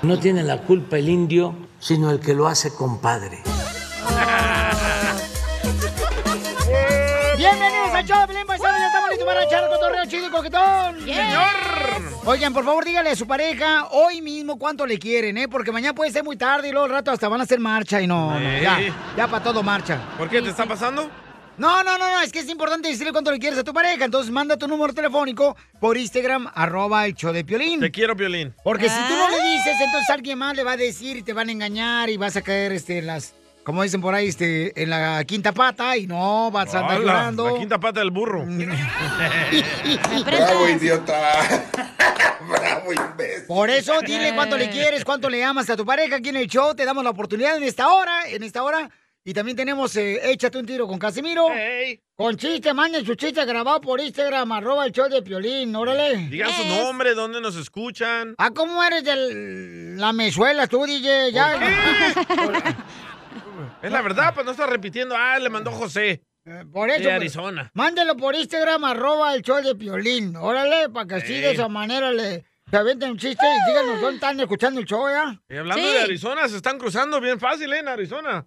No tiene la culpa el indio, sino el que lo hace compadre. Bienvenidos al show de Pelín Paisano, ya estamos listos para echar el cotorreo chido y coquetón. Señor. Oigan, por favor, dígale a su pareja hoy mismo cuánto le quieren, ¿eh? Porque mañana puede ser muy tarde y luego al rato hasta van a hacer marcha y no, no, ya, ya para todo marcha. ¿Por qué? ¿Te está pasando? No, no, no, no, es que es importante decirle cuánto le quieres a tu pareja. Entonces manda tu número telefónico por Instagram, arroba el show de Piolín. Te quiero, Piolín. Porque si tú no le dices, entonces alguien más le va a decir y te van a engañar y vas a caer este, en las, como dicen por ahí, este, en la quinta pata y no, vas a andar Hola, llorando. La quinta pata del burro. Bravo, idiota. Bravo, imbécil. Por eso dile cuánto le quieres, cuánto le amas a tu pareja aquí en el show. Te damos la oportunidad en esta hora, en esta hora. Y también tenemos eh, Échate un tiro con Casimiro. Con chiste, manden su chiste grabado por Instagram, arroba el show de Piolín, órale. Digan su nombre, dónde nos escuchan. Ah, ¿cómo eres de la mezuela tú, DJ? Ya. Es la verdad, pues no está repitiendo. Ah, le mandó José. Por eso. De pues, Arizona. Mándelo por Instagram, arroba el show de Piolín. Órale, para que así de esa manera le se avienten un chiste y díganos dónde están escuchando el show, ¿ya? Y hablando Sí. de Arizona, se están cruzando bien fácil, ¿eh? En Arizona.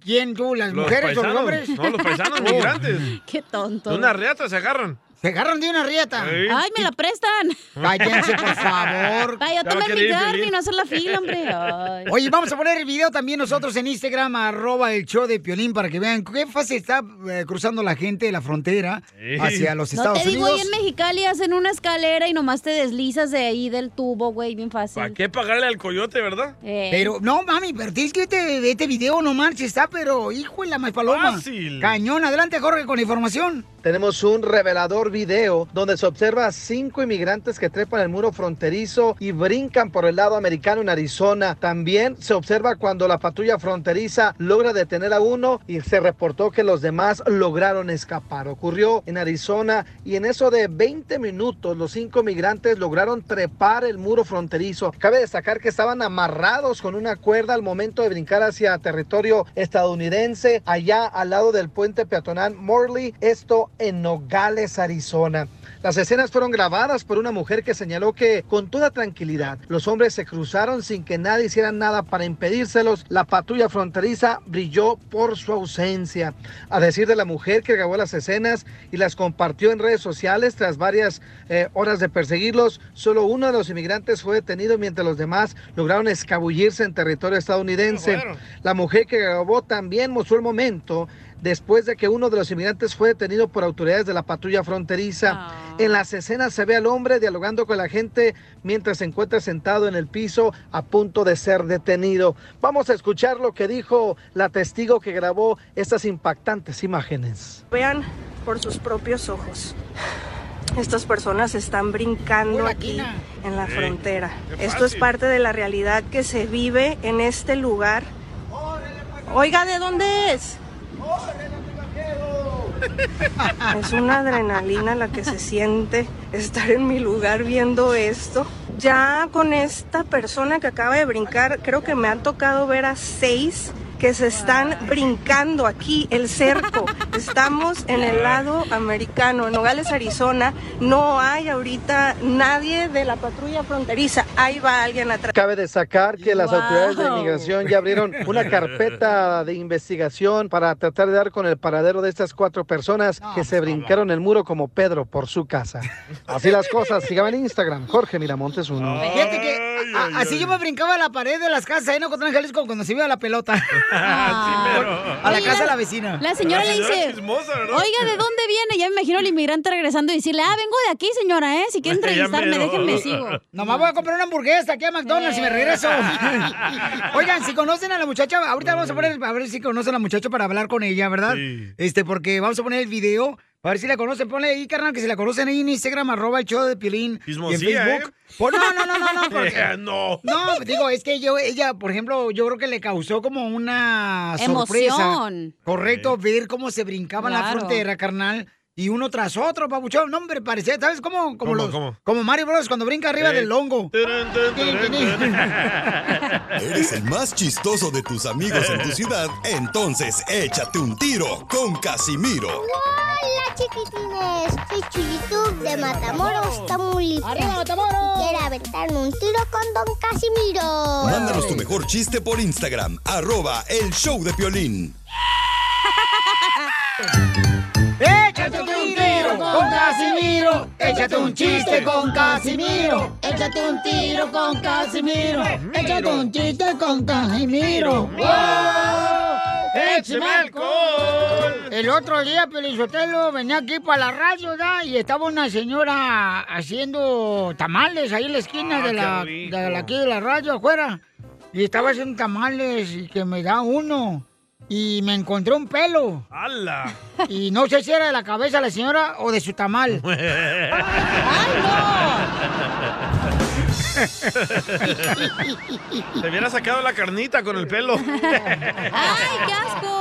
¿Quién tú? ¿Las Los mujeres o los hombres? No, los paisanos Oh. migrantes. Qué tonto. De una reata se agarran. Se agarran de una rieta. Ay, me la prestan. Cállense, por favor. Ay, yo tomé mi y no hacer la fila, hombre. Ay. Oye, vamos a poner el video también nosotros en Instagram, arroba el show de Piolín, para que vean qué fácil está eh, cruzando la gente la frontera hacia los No Estados te digo, Unidos. ahí en Mexicali hacen una escalera y nomás te deslizas de ahí del tubo, güey, bien fácil. ¿Para qué pagarle al coyote, verdad? Eh. Pero, no, mami, pero tienes que este, este video no marches, está, pero hijo de la más paloma. Fácil. Cañón, adelante, Jorge, con la información. Tenemos un revelador video donde se observa a cinco inmigrantes que trepan el muro fronterizo y brincan por el lado americano en Arizona. También se observa cuando la patrulla fronteriza logra detener a uno y se reportó que los demás lograron escapar. Ocurrió en Arizona y en eso de 20 minutos los cinco migrantes lograron trepar el muro fronterizo. Cabe destacar que estaban amarrados con una cuerda al momento de brincar hacia territorio estadounidense allá al lado del puente peatonal Morley, esto en Nogales, Arizona. Las escenas fueron grabadas por una mujer que señaló que con toda tranquilidad los hombres se cruzaron sin que nadie hiciera nada para impedírselos. La patrulla fronteriza brilló por su ausencia. A decir de la mujer que grabó las escenas y las compartió en redes sociales tras varias eh, horas de perseguirlos, solo uno de los inmigrantes fue detenido mientras los demás lograron escabullirse en territorio estadounidense. La mujer que grabó también mostró el momento después de que uno de los inmigrantes fue detenido por autoridades de la patrulla fronteriza. En las escenas se ve al hombre dialogando con la gente mientras se encuentra sentado en el piso a punto de ser detenido. Vamos a escuchar lo que dijo la testigo que grabó estas impactantes imágenes. Vean por sus propios ojos. Estas personas están brincando aquí en la frontera. Esto es parte de la realidad que se vive en este lugar. Oiga, ¿de dónde es? Es una adrenalina la que se siente estar en mi lugar viendo esto. Ya con esta persona que acaba de brincar, creo que me han tocado ver a seis que se están brincando aquí el cerco. Estamos en el lado americano, en Nogales, Arizona. No hay ahorita nadie de la patrulla fronteriza. Ahí va alguien atrás. Cabe destacar que las Wow. autoridades de inmigración ya abrieron una carpeta de investigación para tratar de dar con el paradero de estas cuatro personas que se brincaron el muro como Pedro por su casa. Así las cosas. Síganme en Instagram, Jorge Miramontes uno. Fíjate que a- así yo me brincaba a la pared de las casas ahí en Ocotlán, Jalisco, cuando se iba la pelota. a la Oye, casa de la- la vecina. La señora le dice, oiga, ¿de dónde viene? Ya me imagino el inmigrante regresando y decirle, ah, vengo de aquí, señora, ¿eh? Si quiere entrevistarme, déjenme sigo. Nomás voy a comprar una hamburguesa aquí a McDonald's y me regreso. Oigan, si conocen a la muchacha, ahorita vamos a poner, a ver si conocen a la muchacha para hablar con ella, ¿verdad? Este, porque vamos a poner el video. A ver si la conocen, ponle ahí, carnal, que si la conocen ahí en Instagram, arroba el show de Piolín. Y en Chismosía, Facebook. ¿eh? Pon- no, no, no, no, no. porque- Eh, no. No, digo, es que yo, ella, por ejemplo, yo creo que le causó como una sorpresa. Emoción. Correcto, ver cómo se brincaba en la frontera, carnal. Y uno tras otro, papuchón. No, hombre, parecía, ¿sabes cómo? Como, ¿Cómo, los, cómo? como Mario Bros. cuando brinca arriba Eh. del hongo. ¿Eres el más chistoso de tus amigos en tu ciudad? Entonces échate un tiro con Casimiro. Hola chiquitines, soy Chuyitub de Matamoros, Tamaulipas. ¡Arriba, Matamoros! Quiero aventarme un tiro con Don Casimiro. Mándanos tu mejor chiste por Instagram, arroba el show de Piolín. Con Casimiro. Échate un chiste con Casimiro. Échate un tiro con Casimiro. Échate un chiste con Casimiro. ¡Échame alcohol! El otro día, Pelizotelo, venía aquí para la radio, ¿da? Y estaba una señora haciendo tamales ahí en la esquina Ah, de, la, de la- aquí de la radio afuera. Y estaba haciendo tamales y que me da uno. Y me encontré un pelo. ¡Hala! Y no sé si era de la cabeza de la señora o de su tamal. Te hubiera sacado la carnita con el pelo. ¡Ay, qué asco!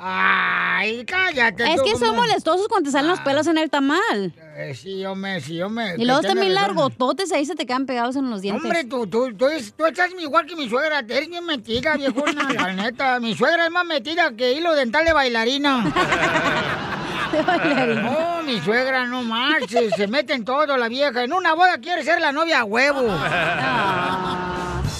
Ay, cállate. Es tú, que son molestosos cuando te salen los pelos en el tamal. Eh, sí, hombre, sí, hombre. Y luego también largototes ahí se te quedan pegados en los dientes. Hombre, tú, tú, tú, es- tú estás igual que mi suegra. Eres bien metida, viejona, la neta. Mi suegra es más metida que hilo dental de bailarina. No, mi suegra no marches. Se mete en todo la vieja. En una boda quiere ser la novia a huevo.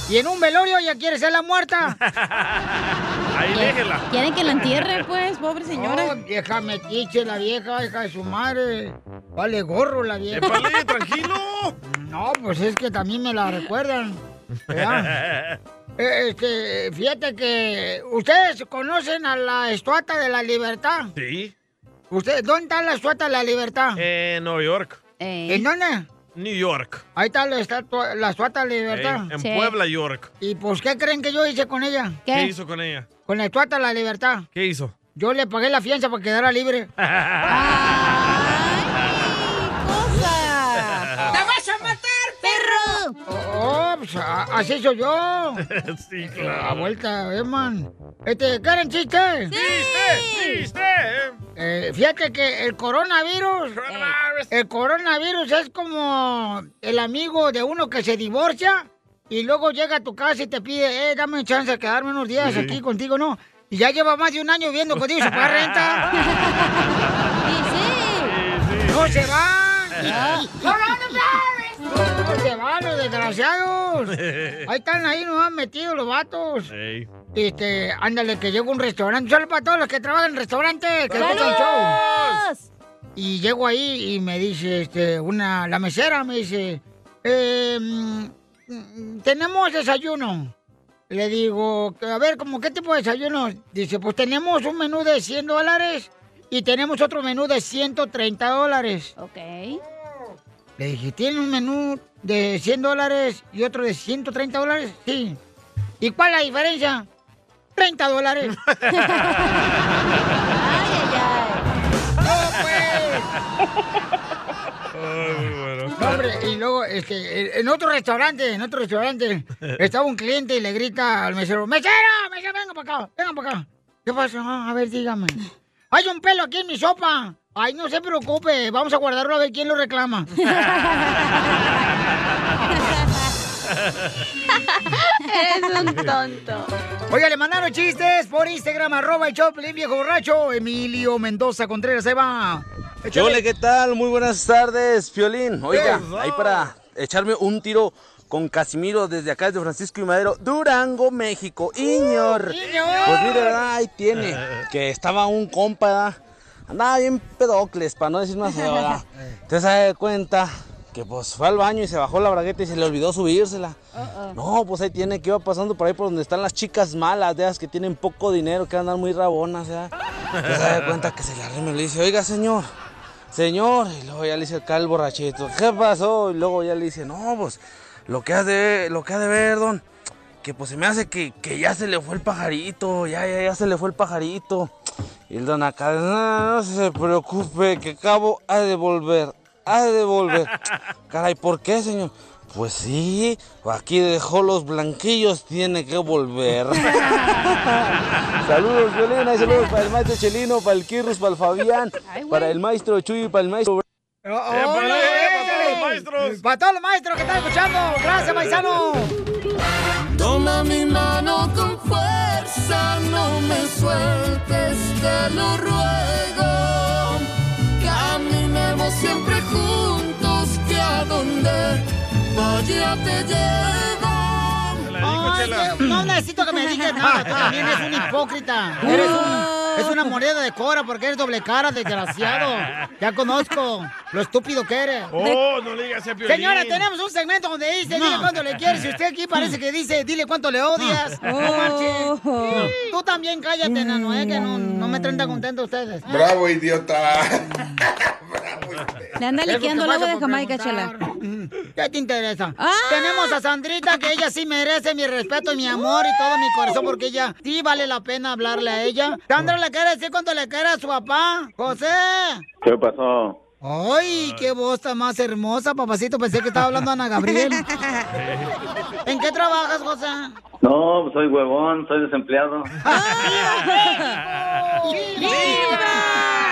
Y en un velorio ya quiere ser la muerta. Ahí déjela. Quieren que la entierre, pues, pobre señora. Oh, vieja metiche, la vieja, hija de su madre. Vale gorro la vieja. Épale, tranquilo. No, pues es que también me la recuerdan. ¿verdad? Eh, Este, fíjate que ustedes conocen a la estuata de la libertad. Sí. ¿Usted, ¿Dónde está la estuata de la libertad? En Nueva York. ¿En dónde? New York. Ahí está la, estatua- la estuata de la libertad. En Puebla, York. ¿Y pues qué creen que yo hice con ella? ¿Qué? hizo con ella? Con la estuata de la libertad. ¿Qué hizo? Yo le pagué la fianza para que quedara libre. pues a- así soy yo. sí, A claro. vuelta, eh, man. Este, ¿quieren chiste? ¡Chiste! ¡Chiste! Eh, fíjate que el coronavirus, el coronavirus es como el amigo de uno que se divorcia y luego llega a tu casa y te pide, eh, dame chance de quedarme unos días Sí. aquí contigo, ¿no? Y ya lleva más de un año viviendo contigo sin pagar renta. ¡No se van! ¡No se los desgraciados! Ahí están, ahí nomás metidos los vatos. Ey. Este, ándale, que llego a un restaurante. Solo para todos los que trabajan en restaurantes, que escuchan el show. Y llego ahí y me dice, este, una, la mesera me dice, eh, mm, tenemos desayuno. Le digo, a ver, ¿cómo qué tipo de desayuno? Dice, pues tenemos un menú de 100 dólares y tenemos otro menú de 130 dólares. Ok. Le dije, ¿tiene un menú de 100 dólares y otro de 130 dólares? Sí. ¿Y cuál es la diferencia? 30 dólares. No, hombre, y luego, este, en otro restaurante, en otro restaurante, estaba un cliente y le grita al mesero, ¡Mesero! ¡Mesero, venga para acá! ¡Venga para acá! ¿Qué pasa? Ah, a ver, dígame. Hay un pelo aquí en mi sopa. Ay, no se preocupe, vamos a guardarlo a ver quién lo reclama. Eres un tonto. Oiga, le mandaron chistes por Instagram, arroba el Choplin, viejo borracho. Emilio Mendoza Contreras, ahí va. Échale. Hola, ¿qué tal? Muy buenas tardes, Piolín. Oiga, ahí para echarme un tiro con Casimiro desde acá, desde Francisco y Madero, Durango, México. Iñor. Pues mire, ¿verdad? ahí tiene, que estaba un compa, ¿verdad? andaba bien pedocles, para no decir más ¿verdad? Entonces se da cuenta que pues fue al baño y se bajó la bragueta y se le olvidó subírsela. No, pues ahí tiene que iba pasando por ahí por donde están las chicas malas, de esas que tienen poco dinero, que andan muy rabonas, ¿verdad? Entonces se da cuenta que se le arrima y le dice, oiga señor, señor, y luego ya le dice acá el borrachito, ¿qué pasó? Y luego ya le dice, no, pues lo que ha de, lo que ha de ver, don, que pues se me hace que, que ya se le fue el pajarito, ya, ya, ya se le fue el pajarito. Y el don acá, no, no se preocupe, que cabo ha de volver, ha de volver. Caray, ¿por qué, señor? Pues sí, aquí dejó los blanquillos, tiene que volver. saludos, Violina, y saludos para el maestro Chelino, para el Kirrus, para el Fabián, para el maestro Chuy, para el maestro... Oh, oh, no, échale. Para todos los maestros que están escuchando. Gracias, paisano. Toma mi mano con fuerza, no me sueltes, te lo ruego. Siempre juntos, que a donde vaya te llevo. Ay, que- no necesito que me digas nada, tú también eres un hipócrita. Eres un, es una moneda de cora porque eres doble cara, desgraciado. Ya conozco lo estúpido que eres. Oh, no le digas a Piolín. Señora, tenemos un segmento donde dice, dile cuánto le quieres. Y usted aquí parece que dice, dile cuánto le odias. No, Oh. marche. Tú también cállate, nano, eh, que no, no me traen tan contento ustedes. Bravo, idiota. Le anda liqueando que el agua de Jamaica, chela. ¿Qué te interesa? Ah. Tenemos a Sandrita, que ella sí merece mi respeto y mi amor y todo mi corazón, porque ella sí vale la pena hablarle a ella. Sandra le quiere decir cuánto le quiere a su papá. José. ¿Qué pasó? Ay, qué voz tan más hermosa, papacito. Pensé que estaba hablando Ana Gabriel. ¿En qué trabajas, José? No, soy huevón, soy desempleado.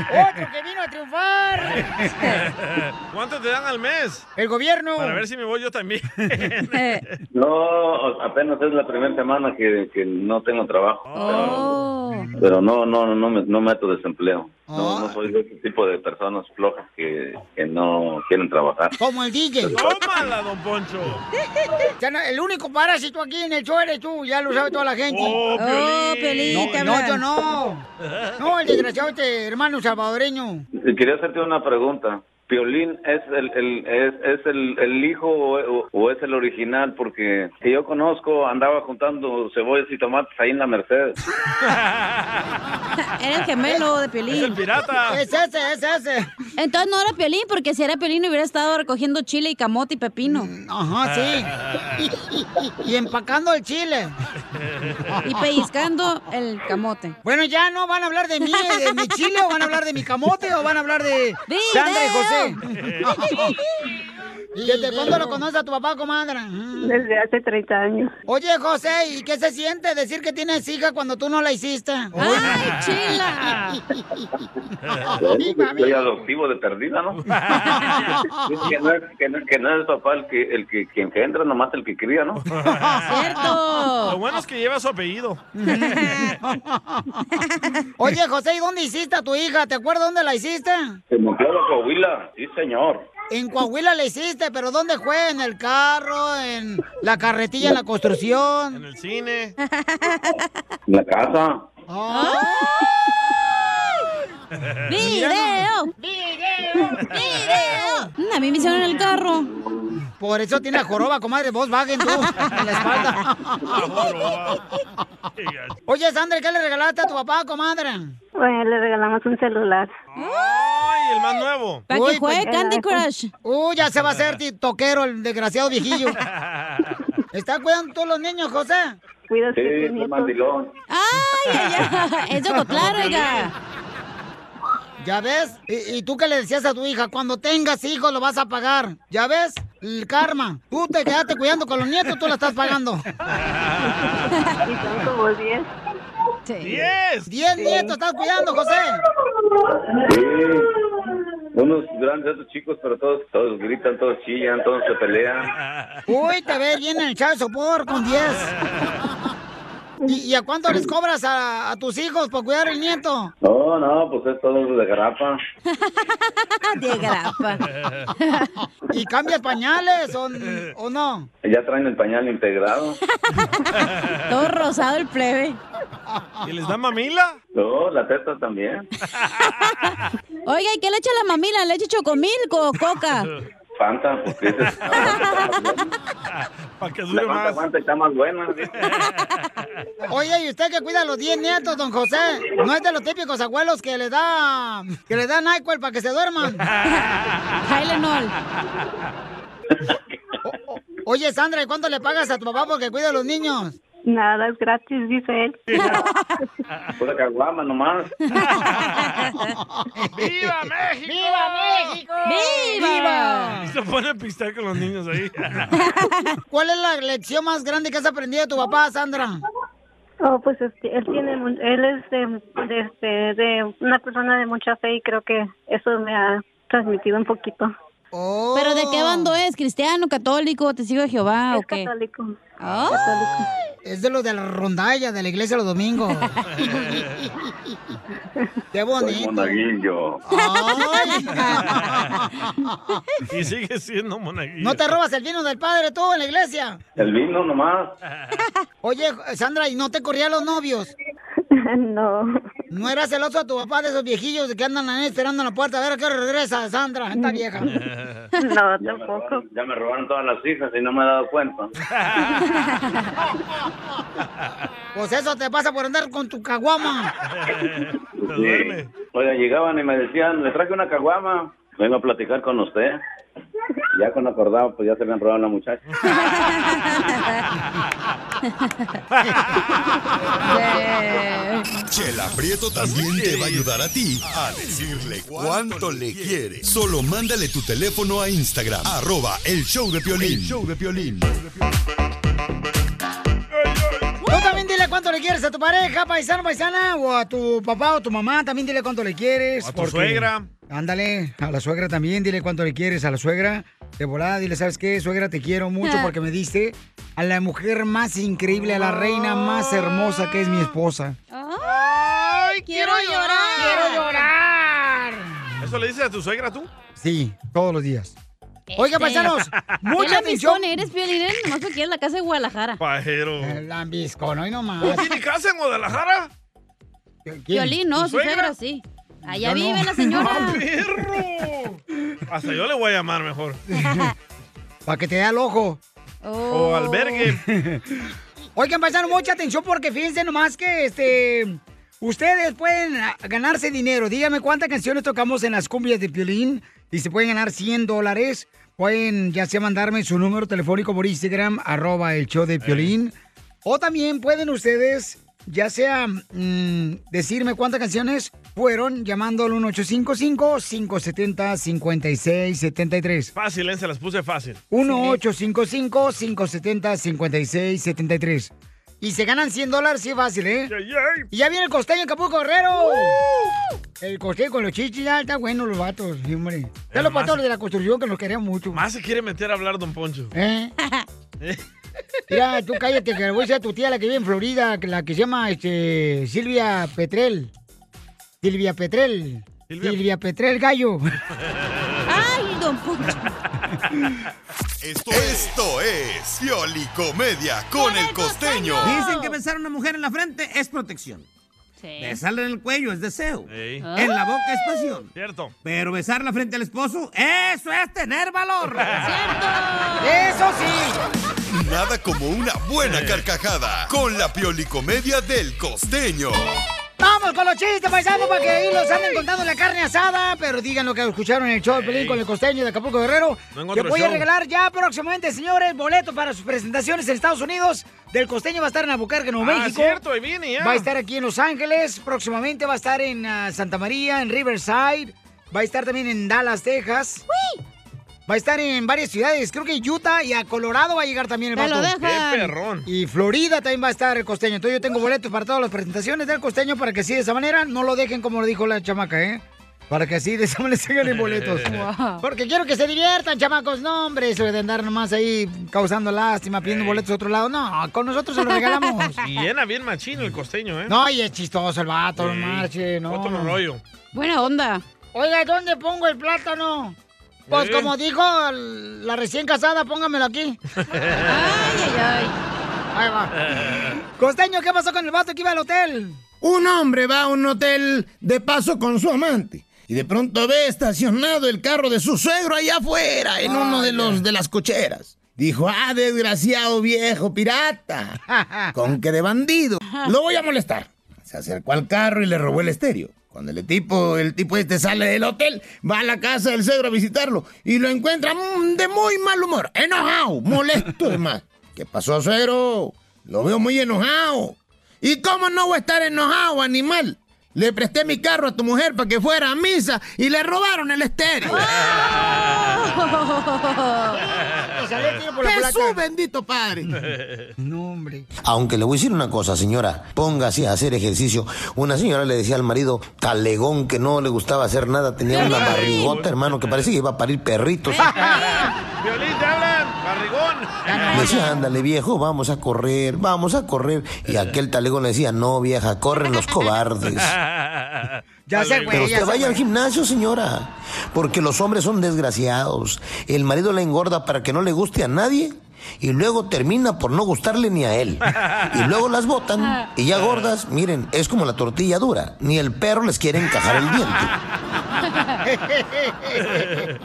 ¡Otro que vino a triunfar! ¿Cuánto te dan al mes? El gobierno. Para ver si me voy yo también. No, apenas es la primera semana que, que no tengo trabajo. Oh. Pero, pero no, no, no, no, me, no meto desempleo. No, no soy de ese tipo de personas flojas que, que no quieren trabajar. Como el DJ. Tómala, don Poncho. Ya no- el único parásito aquí en el show eres tú, ya lo sabe toda la gente. Oh, Piolín. Piolín, te No, no, yo no. No, el desgraciado este hermano salvadoreño. Quería hacerte una pregunta. ¿Piolín es el, el- es, es el, el hijo o, es el original? Porque que yo conozco andaba juntando cebollas y tomates ahí en la Mercedes. Era el gemelo de Piolín. Es el pirata. Es ese, es ese. Entonces no era Piolín, porque si era Piolín hubiera estado recogiendo chile y camote y pepino. Ajá, sí. Y empacando el chile. Y pellizcando el camote. Bueno, ya no van a hablar de mí, de mi chile, o van a hablar de mi camote, o van a hablar de. Sandra y José. game. ¿Desde cuándo lo conoces a tu papá, comadre? Desde hace 30 años. Oye, José, ¿y qué se siente decir que tienes hija cuando tú no la hiciste? ¡Ay, chila! Soy adoptivo de perdida, ¿no? que, no es, que, no, que no es el papá el que, el que, que engendra, nomás el que cría, ¿no? ¡Cierto! Lo bueno es que lleva su apellido. Oye, José, ¿y dónde hiciste a tu hija? ¿Te acuerdas dónde la hiciste? Se metió a la Coahuila, sí, señor. En Coahuila la hiciste, pero ¿dónde fue? ¿En el carro? ¿En la carretilla, en la construcción? En el cine. En la casa. ¡Video! ¡Video! ¡Video! A mí me hicieron en el carro. Por eso tiene la joroba, comadre, vos vaguen tú, en la espalda. Oye, Sandra, ¿qué le regalaste a tu papá, comadre? Bueno, le regalamos un celular. ¡Ay, el más nuevo! Para que juegue pues- Candy Crush. Uy, ya se va a hacer toquero el desgraciado viejillo. ¿Está cuidando todos los niños, José? Cuida Sí, soy mandilón. ¡Ay, ay, ay! Es de oiga. ¿Ya ves? ¿Y, y tú qué le decías a tu hija? Cuando tengas hijos lo vas a pagar. ¿Ya ves? El karma. Tú te quedaste cuidando con los nietos, tú la estás pagando. Y son como 10. ¡Diez! Diez nietos estás cuidando, José. Sí. Unos grandes, otros chicos, pero todos, todos gritan, todos chillan, todos se pelean. Uy, te ves bien en el chavo de sopor con 10. ¿Y, y a cuánto les cobras a, a tus hijos por cuidar el nieto? No, no, pues es todo de grapa. De grapa. ¿Y cambias pañales o, o no? Ya traen el pañal integrado. Todo rosado el plebe. ¿Y les dan mamila? No, la teta también. Oiga, ¿y qué le echa la mamila? ¿Le echa chocomil o coca? Fanta, porque ese es- Para que la dure Fanta más. está más buena. Oye, ¿y usted que cuida a los 10 nietos, don José? ¿No es de los típicos abuelos que le da que le dan NyQuil para que se duerman? Tylenol. Oye, Sandra, ¿y cuánto le pagas a tu papá porque cuida a los niños? Nada, es gratis, dice él. Pura caguama nomás. ¡Viva México! ¡Viva México! ¡Viva! Y se pone a pistear con los niños ahí. ¿Cuál es la lección más grande que has aprendido de tu papá, Sandra? Oh, pues este, él tiene, mu- él es de, de, este, de una persona de mucha fe y creo que eso me ha transmitido un poquito. ¿Pero de qué bando es? ¿Cristiano, católico, testigo de Jehová o qué? católico. Ah. Es de los de la rondalla de la iglesia los domingos. Qué bonito. monaguillo. Y sigue siendo monaguillo. ¿No te robas el vino del padre tú en la iglesia? El vino nomás. Oye, Sandra, ¿y no te corrían los novios? No. ¿No eras celoso a tu papá de esos viejillos que andan ahí esperando en la puerta? A ver a qué hora regresa Sandra, esta vieja. No, Ya me, robaron, ya me robaron todas las hijas y no me he dado cuenta. Pues eso te pasa por andar con tu caguama. Sí. Oiga, llegaban y me decían, le traje una caguama. Vengo a platicar con usted. Ya con acordado, pues ya se me han robado a la muchacha. Chela Prieto también te va a ayudar a ti a decirle cuánto le quiere. Solo mándale tu teléfono a Instagram, arroba el show de Piolín. El show de Piolín. Dile cuánto le quieres a tu pareja, paisano, paisana, o a tu papá o tu mamá, también dile cuánto le quieres. O a tu suegra. Ándale, a la suegra también, dile cuánto le quieres a la suegra. De volada, dile, ¿sabes qué? Suegra, te quiero mucho porque me diste a la mujer más increíble, a la reina más hermosa que es mi esposa. ¡Ay, quiero llorar! ¡Quiero llorar! ¿Eso le dices a tu suegra tú? Sí, todos los días. Oiga, paisanos, mucha ¿Qué atención. eres, Piolín? ¿eh? Nomás porque eres la casa de Guadalajara. Pajero. El lambiscón, hoy nomás. ¿No tiene casa en Guadalajara? Piolín, no, ¿Tu su suegra? sí. Allá Yo no. vive la señora. ¡Ah, perro! Hasta yo le voy a llamar mejor. Para que te dé al ojo. O albergue. Oigan, paisanos, mucha atención porque fíjense nomás que este. Ustedes pueden ganarse dinero. Dígame cuántas canciones tocamos en las cumbias de Piolín y se pueden ganar 100 dólares. Pueden ya sea mandarme su número telefónico por Instagram, arroba el show de Piolín. O también pueden ustedes, ya sea mm, decirme cuántas canciones fueron llamando al 1855-570-5673. Fácil, ¿eh? Se las puse fácil. 1-855-570-5673. Y se ganan 100 dólares, sí, fácil, ¿eh? Y ya viene el costeño en Capulco Guerrero. El costeño con los chichis, ya está bueno los vatos, sí, hombre. Ya los patos de la construcción que nos queremos mucho. Más se quiere meter a hablar, don Poncho. ¿Eh? Mira, tú cállate, que le voy a decir a tu tía, la que vive en Florida, que la que se llama este, Silvia Petrel. Silvia Petrel. Silvia, Petrel Gallo. ¡Ay, don Poncho! Esto, esto es Piolicomedia con el costeño. Dicen que besar a una mujer en la frente es protección. Besarla en el cuello es deseo. En la boca es pasión. Cierto. Pero besarla frente al esposo, eso es tener valor. ¡Eso sí! Nada como una buena carcajada con la Piolicomedia del costeño. Vamos con los chistes, paisanos, para que ahí los anden contando la carne asada. Pero digan lo que escucharon en el show de Pelín con el costeño de Acapulco Guerrero. Vengo que voy a regalar ya próximamente, señores, boletos para sus presentaciones en Estados Unidos. Del costeño va a estar en Albuquerque, Nuevo Ah, México. cierto, ahí viene ya. Va a estar aquí en Los Ángeles. Próximamente va a estar en ah, Santa María, en Riverside. Va a estar también en Dallas, Texas. Va a estar en varias ciudades. Creo que Utah y a Colorado va a llegar también el Te lo vato. Qué perrón. Y Florida también va a estar el costeño. Entonces yo tengo boletos para todas las presentaciones del costeño para que así de esa manera no lo dejen como lo dijo la chamaca, ¿eh? Para que así de esa manera se ganen boletos. Wow. Porque quiero que se diviertan, chamacos. No, hombre, eso de andar nomás ahí causando lástima, pidiendo boletos a otro lado. No, con nosotros se los regalamos. Y llena bien machín el costeño, ¿eh? No, y es chistoso el vato, no Sí. marche, no. Otro rollo. Buena onda. Oiga, ¿dónde pongo el plátano? Pues como dijo la recién casada, póngamelo aquí. Ay, ay, ay. Ahí va. Costeño, ¿qué pasó con el vato que iba al hotel? Un hombre va a un hotel de paso con su amante. Y de pronto ve estacionado el carro de su suegro allá afuera, en uno de los de las cocheras. Dijo, ah, desgraciado viejo pirata. Con que de bandido. Lo voy a molestar. Se acercó al carro y le robó el estéreo. Cuando el tipo, el tipo este sale del hotel, va a la casa del suegro a visitarlo y lo encuentra mm, de muy mal humor, enojado, molesto además. ¿Qué pasó, suegro? Lo veo muy enojado. ¿Y cómo no voy a estar enojado, animal? Le presté mi carro a tu mujer para que fuera a misa y le robaron el estéreo. Jesús bendito Padre. No, hombre. Aunque le voy a decir una cosa, señora, póngase a hacer ejercicio. Una señora le decía al marido, talegón, que no le gustaba hacer nada, tenía una barrigota, hermano, que parecía que iba a parir perritos. Violín, te hablan, barrigón. Le decía, ándale viejo, vamos a correr, vamos a correr. Y aquel talegón le decía, no vieja, corren los cobardes. Ya se Pero güey, ya usted vaya al gimnasio, señora. Porque los hombres son desgraciados. El marido la engorda para que no le guste a nadie. Y luego termina por no gustarle ni a él. Y luego las botan. Y ya gordas, miren, es como la tortilla dura. Ni el perro les quiere encajar el diente.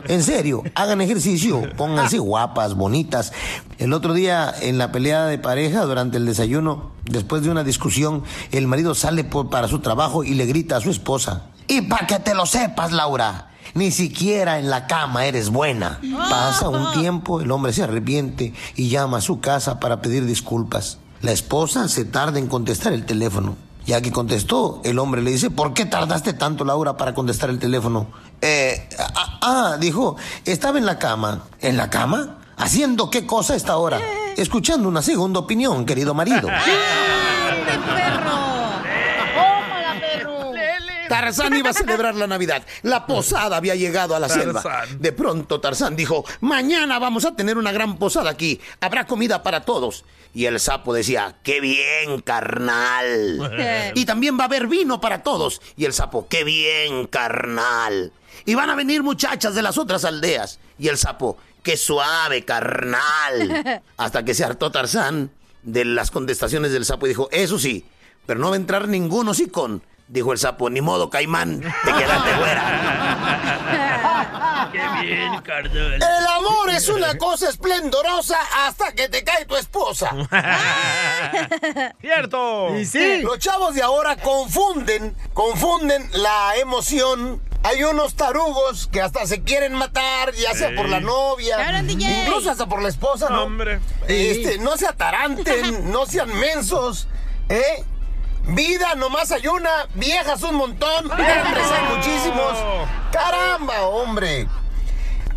En serio, hagan ejercicio, pónganse guapas, bonitas. El otro día, en la pelea de pareja, durante el desayuno, después de una discusión, el marido sale por- para su trabajo y le grita a su esposa. Y para que te lo sepas, Laura, ni siquiera en la cama eres buena. Pasa un tiempo, el hombre se arrepiente y llama a su casa para pedir disculpas. La esposa se tarda en contestar el teléfono. Ya que contestó, el hombre le dice, ¿por qué tardaste tanto, Laura, para contestar el teléfono? Eh, ah, ah, dijo, estaba en la cama. ¿En la cama? ¿Haciendo qué cosa a esta hora? Escuchando una segunda opinión, querido marido. Tarzán iba a celebrar la Navidad. La posada había llegado a la selva. De pronto Tarzán dijo, mañana vamos a tener una gran posada aquí. Habrá comida para todos. Y el sapo decía, qué bien, carnal. y también va a haber vino para todos. Y el sapo, qué bien, carnal. Y van a venir muchachas de las otras aldeas. Y el sapo, qué suave, carnal. Hasta que se hartó Tarzán de las contestaciones del sapo y dijo, eso sí, pero no va a entrar ningún hocicón. Dijo el sapo, ni modo, caimán, te quedaste fuera. Qué bien, carnal. El amor es una cosa esplendorosa hasta que te cae tu esposa. Cierto. Los chavos de ahora confunden, confunden la emoción. Hay unos tarugos que hasta se quieren matar, ya sea Sí. por la novia, incluso hasta por la esposa, ¿no? Hombre. Este, no se ataranten, no sean mensos, ¿eh? Vida nomás hay una, viejas un montón, hombres hay muchísimos. Caramba, hombre.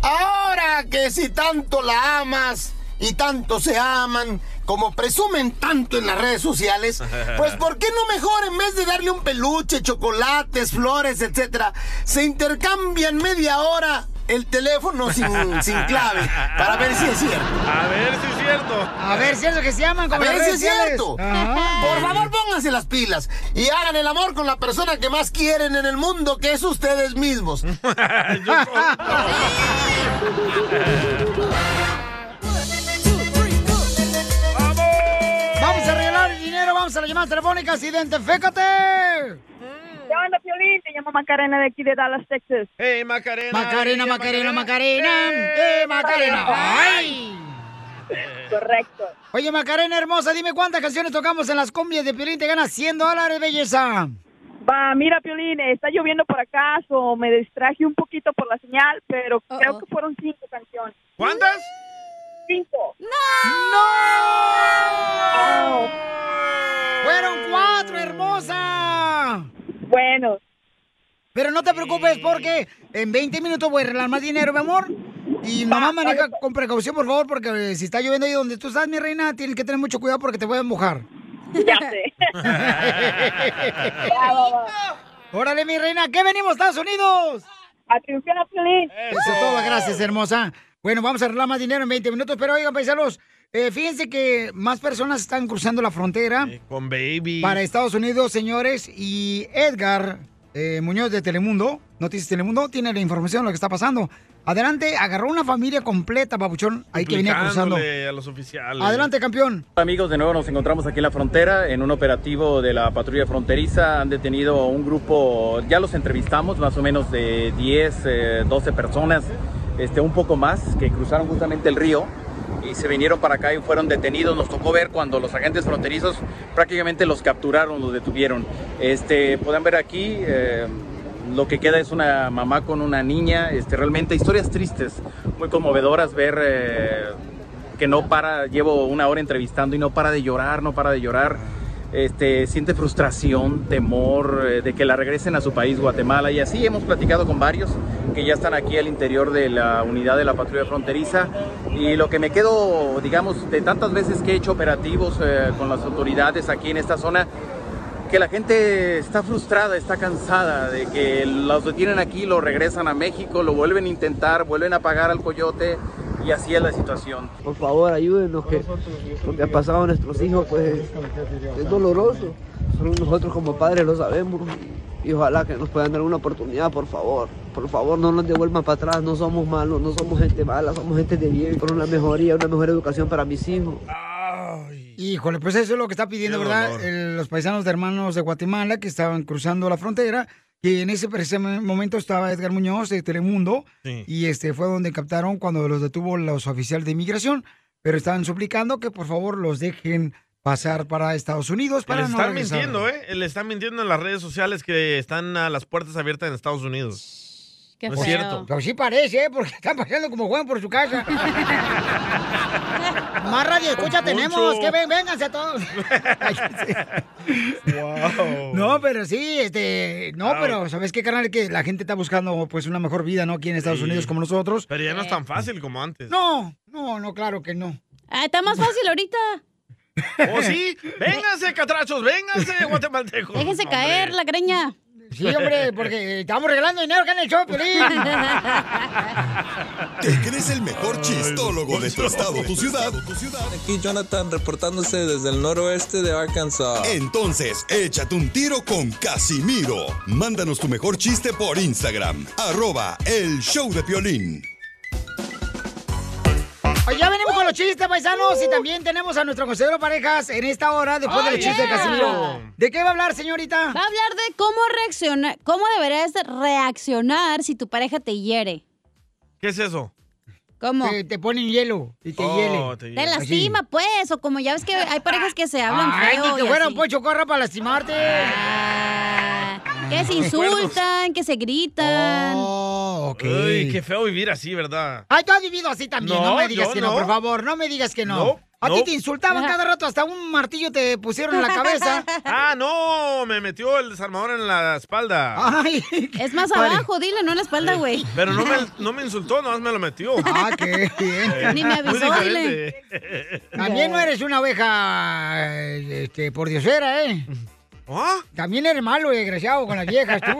Ahora que si tanto la amas y tanto se aman, como presumen tanto en las redes sociales, pues ¿por qué no mejor en vez de darle un peluche, chocolates, flores, etcétera, se intercambian media hora el teléfono sin, sin clave para ver si es cierto? A ver si es cierto. A ver si es lo que se llaman A como las ver si es cierto. Ajá. Por favor, pónganse las pilas y hagan el amor con la persona que más quieren en el mundo, que es ustedes mismos. Vamos a arreglar el dinero, vamos a las llamadas telefónicas. Identifícate. ¿Qué onda, Piolín? Te llamo Macarena de aquí de Dallas, Texas. Hey, Macarena. Macarena, Macarena, Macarena. ¡Eh, Macarena! ¡Ay! Correcto. Oye, Macarena hermosa, dime cuántas canciones tocamos en las cumbias de Piolín. Te ganas 100 dólares, belleza. Va, mira, Piolín, está lloviendo por acá, o me distraje un poquito por la señal, pero creo que fueron cinco canciones. ¿Cuántas? Cinco. ¡No! ¡Fueron cuatro, hermosa! Bueno. Pero no te preocupes porque en 20 minutos voy a arreglar más dinero, mi amor. Y nomás maneja con precaución, por favor, porque si está lloviendo ahí donde tú estás, mi reina, tienes que tener mucho cuidado porque te voy a mojar. Ya sé. Órale, mi reina, ¿qué venimos, Estados Unidos? A triunfar a Piolín. Eso es todo, gracias, hermosa. Bueno, vamos a arreglar más dinero en 20 minutos, pero oigan, paisanos, eh, fíjense que más personas están cruzando la frontera Con baby. para Estados Unidos, señores, y Edgar eh, Muñoz de Telemundo, Noticias Telemundo, tiene la información de lo que está pasando. Adelante, agarró una familia completa, babuchón, ahí que venía cruzando. A los oficiales. Adelante, campeón. Amigos, de nuevo nos encontramos aquí en la frontera en un operativo de la patrulla fronteriza. Han detenido un grupo, ya los entrevistamos, más o menos de 10, eh, 12 personas, este, un poco más, que cruzaron justamente el río y se vinieron para acá y fueron detenidos. Nos tocó ver cuando los agentes fronterizos prácticamente los capturaron, los detuvieron. Este, pueden ver aquí. eh, lo que queda es una mamá con una niña, este, realmente historias tristes, muy conmovedoras ver eh, que no para, llevo una hora entrevistando y no para de llorar, no para de llorar. Este, siente frustración, temor eh, de que la regresen a su país, Guatemala. Y así hemos platicado con varios que ya están aquí al interior de la unidad de la patrulla fronteriza. Y lo que me quedo, digamos, de tantas veces que he hecho operativos eh, con las autoridades aquí en esta zona, que la gente está frustrada, está cansada de que los detienen aquí, lo regresan a México, lo vuelven a intentar, vuelven a pagar al coyote y así es la situación. Por favor, ayúdenos, que lo que ha pasado a nuestros hijos pues es doloroso. Solo nosotros como padres lo sabemos y ojalá que nos puedan dar una oportunidad, por favor. Por favor, no nos devuelvan para atrás, no somos malos, no somos gente mala, somos gente de bien, con una mejoría, una mejor educación para mis hijos. Híjole, pues eso es lo que está pidiendo, Qué ¿verdad? El- los paisanos de hermanos de Guatemala que estaban cruzando la frontera. Que en ese momento estaba Edgar Muñoz de Telemundo. Sí. Y este fue donde captaron cuando los detuvo los oficiales de inmigración. Pero estaban suplicando que por favor los dejen pasar para Estados Unidos para no están regresar. mintiendo, ¿eh? Le están mintiendo en las redes sociales que están a las puertas abiertas en Estados Unidos. Qué no es cierto. Pero sí parece, ¿eh? Porque están pasando como juegan por su casa. Más radio escucha tenemos. Que ven, vénganse todos. No, pero sí, este, no, Wow. pero ¿sabes qué, carnal? Que la gente está buscando pues una mejor vida, ¿no? Aquí en Estados Sí. Unidos como nosotros. Pero ya no es tan fácil como antes. No, no, no, claro que no. Ah, está más fácil ahorita. ¿Oh, sí? Vénganse, catrachos, vénganse, guatemaltecos. Déjense caer la greña. Sí, hombre, porque estamos regalando dinero acá en el show, Piolín. ¿Te crees el mejor chistólogo de tu estado, tu ciudad? Aquí Jonathan reportándose desde el noroeste de Arkansas. Entonces, échate un tiro con Casimiro. Mándanos tu mejor chiste por Instagram. Arroba el show de Piolín. Oye, ya venimos con los chistes, paisanos, y también tenemos a nuestro consejero parejas en esta hora, después del ¡Oh, chiste de! Casimiro. ¿De qué va a hablar, señorita? Va a hablar de cómo reaccionar, cómo deberías de reaccionar si tu pareja te hiere. ¿Qué es eso? ¿Cómo? Te, te ponen hielo y te Oh, hiele. te Te lastima, pues, o como ya ves que hay parejas que se hablan Ay, feo. ni que y fuera así. un Poncho Corra para lastimarte. Ah, que se insultan, que se gritan. Oh, ok. Uy, qué feo vivir así, ¿verdad? Ay, tú has vivido así también. No, No, me digas que no. no. por favor. No me digas que no. No, a ti te insultaban cada rato, hasta un martillo te pusieron en la cabeza. Ah, no, me metió el desarmador en la espalda. Ay, Es más abajo, dile, no en la espalda, güey. Pero no me, no me insultó, nomás me lo metió. Ah, qué bien. Ni me avisó, diferente. También no eres una oveja, este, por diosera, ¿eh? ¿Ah? También eres malo y desgraciado con las viejas, tú.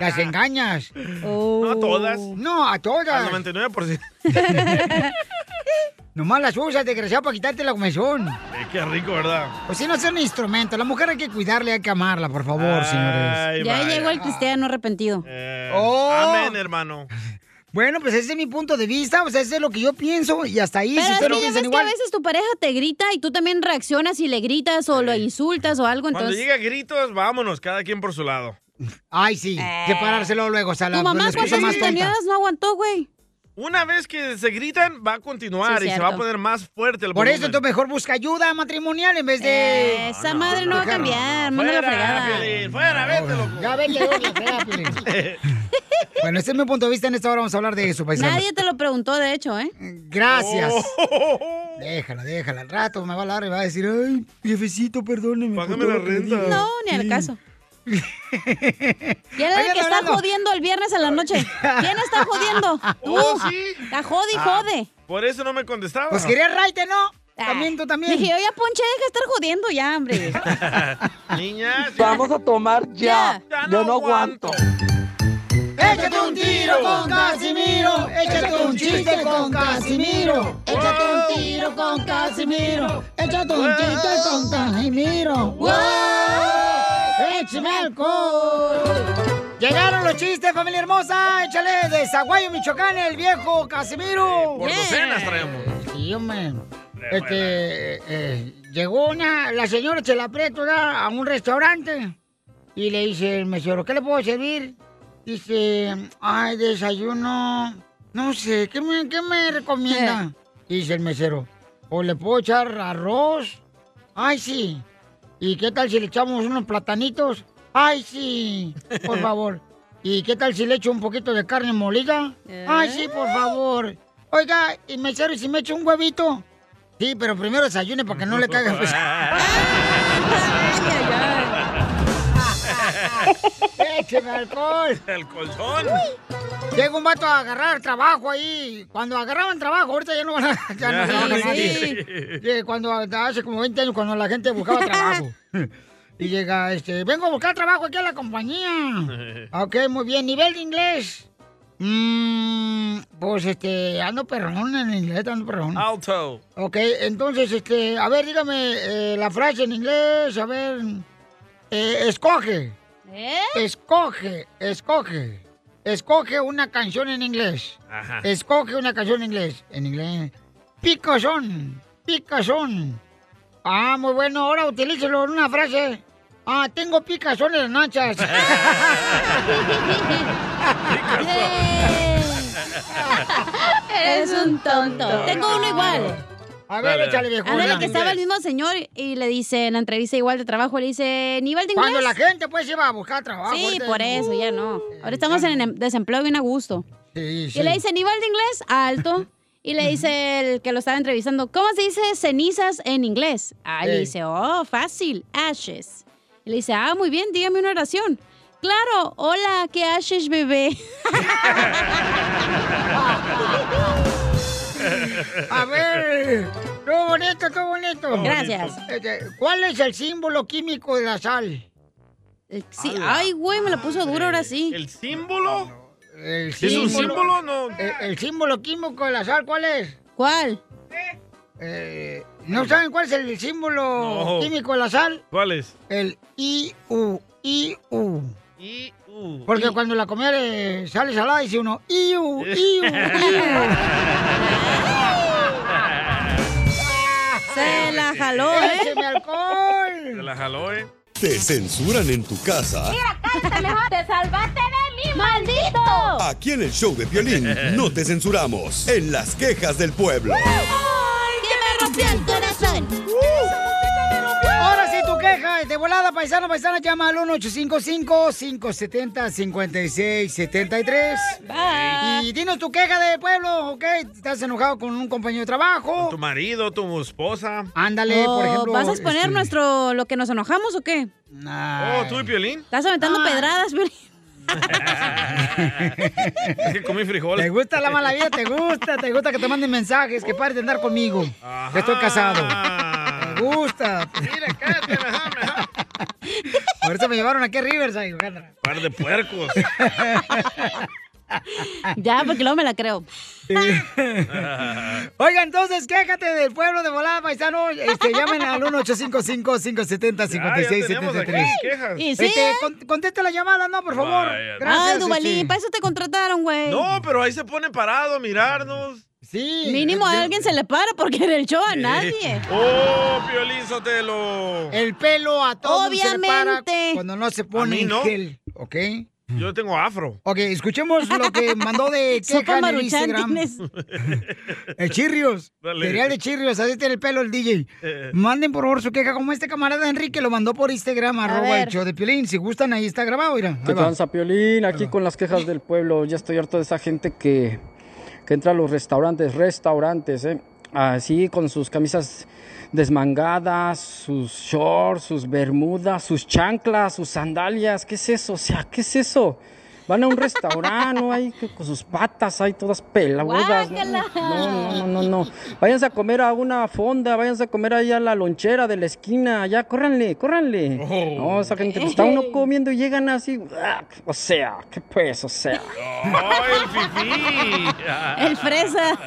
Las engañas. No a todas. No, a todas. Al 99%. Nomás las usas, desgraciado, para quitarte la comezón. Eh, qué rico, ¿verdad? Pues si no es un instrumento. La mujer hay que cuidarle, hay que amarla, por favor, señores. Ya vaya. llegó el cristiano arrepentido. Eh, Oh. Amén, hermano. Bueno, pues ese es mi punto de vista, o sea, ese es lo que yo pienso y hasta ahí, Pero si es ustedes que no ya ves piensan que igual. a veces tu pareja te grita y tú también reaccionas y le gritas o lo insultas o algo, Cuando entonces... llega gritos, vámonos, cada quien por su lado. Ay, sí, separárselo luego, o sea, la, Tu mamá la cuántas más tonta. no aguantó, güey. Una vez que se gritan, va a continuar Sí, y se va a poner más fuerte el Por eso tú mejor busca ayuda matrimonial en vez de... Esa madre no va a cambiar, la Fuera, fregada. Piolín, fuera, vete, loco. Ya vete. Bueno, este es mi punto de vista. En esta hora vamos a hablar de eso, paisanos. Nadie te lo preguntó, de hecho, ¿eh? Gracias. Oh. Déjala, déjala. Al rato me va a hablar y va a decir, ay, jefecito, perdóneme. Págame la renta. dije". No, ni al Sí. caso. ¿Quién es el que está hablando- jodiendo el viernes a la noche? ¿Quién está jodiendo? Tú. Oh, sí. Está jode y Ah, jode. Por eso no me contestaba. Pues quería raite, ¿no? Ah. También tú también. Dije, oye, Ponche, deja de estar jodiendo ya, hombre. Niña, Vamos a tomar ya. Ya Yo no no aguanto. Échate un tiro con Casimiro. Échate un chiste con Casimiro. Échate un tiro con Casimiro. Échate un chiste con Casimiro. ¡Wow! ¡Échame alcohol! Llegaron los chistes, familia hermosa. Échale de Zaguayo, Michoacán, el viejo Casimiro. por docenas traemos. Sí, hombre. Este, eh, llegó una, la señora Prieto ¿verdad? a un restaurante y le dice el mesero, ¿qué le puedo servir? Dice, ay, desayuno, no sé, ¿qué me, qué me recomienda? Dice el mesero, o le puedo echar arroz, ay, sí. ¿Y qué tal si le echamos unos platanitos? Ay, sí, por favor. ¿Y qué tal si le echo un poquito de carne molida? Ay, sí, por favor. Oiga, y mesero, ¿y si me echo un huevito? Sí, pero primero desayune para que no le caiga pesado. ¡Écheme alcohol! El colchón. Llega un vato a agarrar trabajo ahí. Cuando agarraban trabajo, ahorita ya no van a, ya no nadie. Sí, Cuando hace como 20 años, cuando la gente buscaba trabajo. Y llega, este, vengo a buscar trabajo aquí a la compañía. Ok, muy bien. ¿Nivel de inglés? Mmm, pues, este, ando perrón en inglés, ando perrón. Alto. Ok, entonces, este, a ver, dígame eh, la frase en inglés, a ver. Eh, escoge. ¿Eh? Escoge, escoge. Escoge una canción en inglés. Ajá. Escoge una canción en inglés. En inglés. Picazón, picazón. Ah, muy bueno, ahora utilícelo en una frase. Ah, tengo picazón en las nachas. Eres un tonto. Tengo uno igual. A ver, échale, viejo. Ándale, que estaba el mismo señor y le dice en la entrevista igual de trabajo, le dice, ¿nivel de inglés? Cuando la gente pues se va a buscar trabajo. Sí, ahorita- por eso, ya no. Ahora estamos en em- desempleo bien a gusto. Sí, Y le dice, nivel de inglés, alto. Y le dice el que lo estaba entrevistando, ¿cómo se dice cenizas en inglés? Ah, le dice, oh, fácil, ashes. Y le dice, ah, muy bien, dígame una oración. Claro, hola, ¿qué ashes, bebé? A ver, todo bonito, todo bonito. Gracias. Este, ¿Cuál es el símbolo químico de la sal? Sí, ay, güey, me la puso duro ahora sí. ¿El símbolo? El ¿Es un símbolo? No. El, el símbolo químico de la sal, ¿cuál es? ¿Cuál? Eh, ¿No saben cuál es el símbolo No. químico de la sal? ¿Cuál es? El IU, IU. I-U. Porque cuando la comida le sale salada dice uno IU, IU, Se jaló, ¿eh? ¡Écheme alcohol! Se la jaló, ¿eh? ¿Te censuran en tu casa? ¡Te salvaste de mí, maldito! Aquí en el show de violín no te censuramos. En las quejas del pueblo. ¡Que me rompió el corazón! Queja de volada, paisano, paisana, llama al 1-855-570-5673. Y dinos tu queja de pueblo, ¿ok? ¿Estás enojado con un compañero de trabajo? Tu marido, tu esposa. Ándale, por Oh, ejemplo. ¿Vas a exponer este, nuestro lo que nos enojamos o qué? Oh, ¿tú y Piolín? ¿Estás aventando pedradas, Piolín? Es que comí frijoles. ¿Te gusta la mala vida? ¿Te gusta? ¿Te gusta que te manden mensajes? Que pares de andar conmigo. Que estoy casado. ¿Te gusta? Mira, cállate. Por eso me llevaron aquí a Riverside. Alejandra. Par de puercos. Ya, porque luego me la creo. Oiga, entonces, quéjate del pueblo de volada, paisano. Este, llamen al 1-855-570-5673. Y sí, Este, ¿eh? con- contesta la llamada, ¿no? Por favor. Gracias. Ay, este. para eso te contrataron, güey. No, pero ahí se pone parado a mirarnos. Sí. Mínimo a alguien se le para porque en el show a nadie. ¡Oh, Piolín Sotelo! El pelo a todos se le para Obviamente. cuando no se A pone mí en no. gel, ¿ok? Yo tengo afro. Ok, escuchemos lo que mandó de queja en el Instagram. El chirrios. Dale. Cereal de chirrios, así tiene el pelo el DJ. Eh. Manden por favor su queja, como este camarada Enrique lo mandó por Instagram, arroba ver. el show de Piolín. Si gustan, ahí está grabado, mira. ¿Qué ahí va. tranza, Piolín? Aquí con las quejas del pueblo. Ya estoy harto de esa gente que, que entra a los restaurantes, restaurantes, ¿eh? Así con sus camisas desmangadas, sus shorts, sus bermudas, sus chanclas, sus sandalias. ¿Qué es eso? O sea, ¿qué es eso? Van a un restaurante, ¿no? Ahí con sus patas ahí todas pelagudas. ¿no? No, no, no, no, no. Váyanse a comer a una fonda, váyanse a comer ahí a la lonchera de la esquina, allá, córranle, córranle. No, esa gente, pues, está uno comiendo y llegan así, ah, o sea, ¿qué pues? O sea. ¡Oh, el fifí! El fresa.